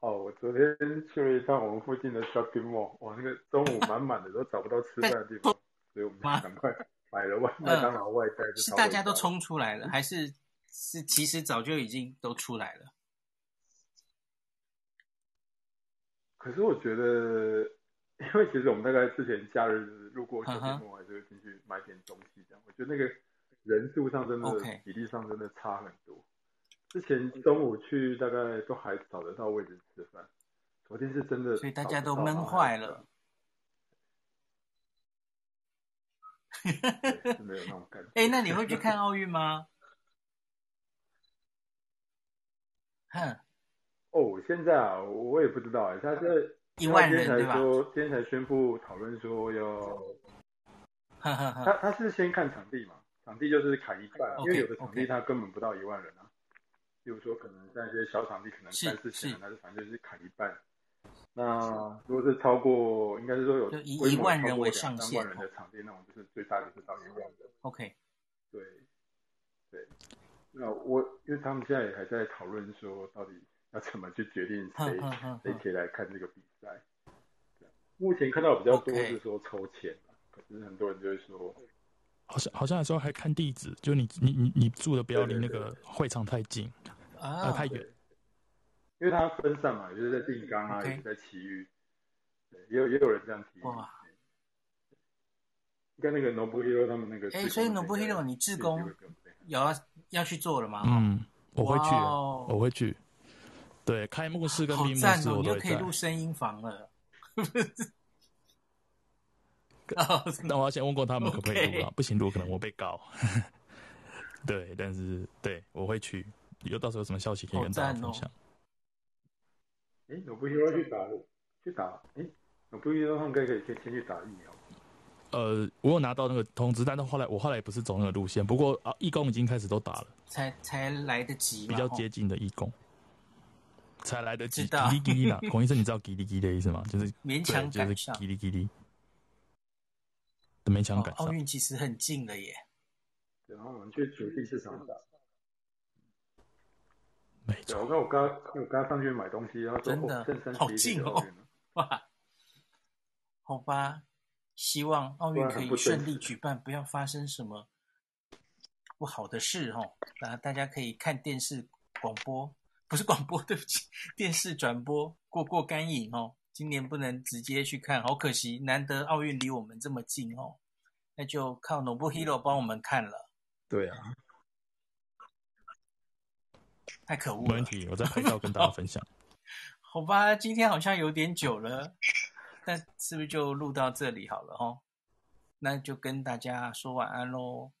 哦，我昨天去了一趟我们附近的 shopping mall，哇，那个中午满满的，都找不到吃饭的地方，所以我们赶快买了外麦当劳外带。是大家都冲出来了，还是是其实早就已经都出来了？可是我觉得，因为其实我们大概之前假日路过 shopping mall，还是会进去买点东西这样。我觉得那个人数上真的比例上真的差很多。之前中午去大概都还找得到位置吃饭，昨天是真的，所以大家都闷坏了。没有那种感觉。哎，那你会去看奥运吗？哼。哦，现在啊，我也不知道哎，他是一万人对吧？今天才宣布讨论说要，他他是先看场地嘛，场地就是砍一半，因为有的场地他根本不到一万人啊。比如说，可能在一些小场地，可能三四千人，但是反正就是砍一半。那如果是超过，应该是说有一万人为上限，两万人的场地，那种就是最大的是到一万的。OK，对对。那我因为他们现在也还在讨论说，到底要怎么去决定谁谁可以来看这个比赛。目前看到比较多是说抽签，可是很多人就会说，好像好像有时候还看地址，就你你你你住的不要离那个会场太近啊，太远。因为它分散嘛，就是在定冈啊，也在奇遇，对，也有也有人这样提。哇！跟那个 Nobuhiro 他们那个，哎，所以 Nobuhiro 你志工有要要去做了吗？嗯，我会去，我会去。对，开幕式跟闭幕式我都可以录声音房了。那我要先问过他们可不可以录啊？不行录可能我被告。对，但是对我会去，有到时候有什么消息可以跟大家分享。哎，我不需要去打，去打。哎，我不需要他们可以先先去打疫苗。呃，我有拿到那个通知，但是后来我后来也不是走那个路线。不过啊，义工已经开始都打了，才才来得及，比较接近的义工才来得及。叽哩叽哩啦，孔医生，你知道叽哩叽哩的意思吗？就是 勉强赶上，叽哩叽哩，勉强赶上。奥运其实很近了耶。然后我们去主题市场打。没错，我看我刚我刚上去买东西，然后真的好近哦，哇，好吧，希望奥运可以顺利举办，不要发生什么不好的事哦。然后大家可以看电视广播，不是广播，对不起，电视转播过过干瘾哦。今年不能直接去看，好可惜，难得奥运离我们这么近哦，那就靠 Nobuhiro 帮我们看了。对啊。太可恶了！没问题，我再拍照跟大家分享。好吧，今天好像有点久了，那是不是就录到这里好了哦？那就跟大家说晚安喽。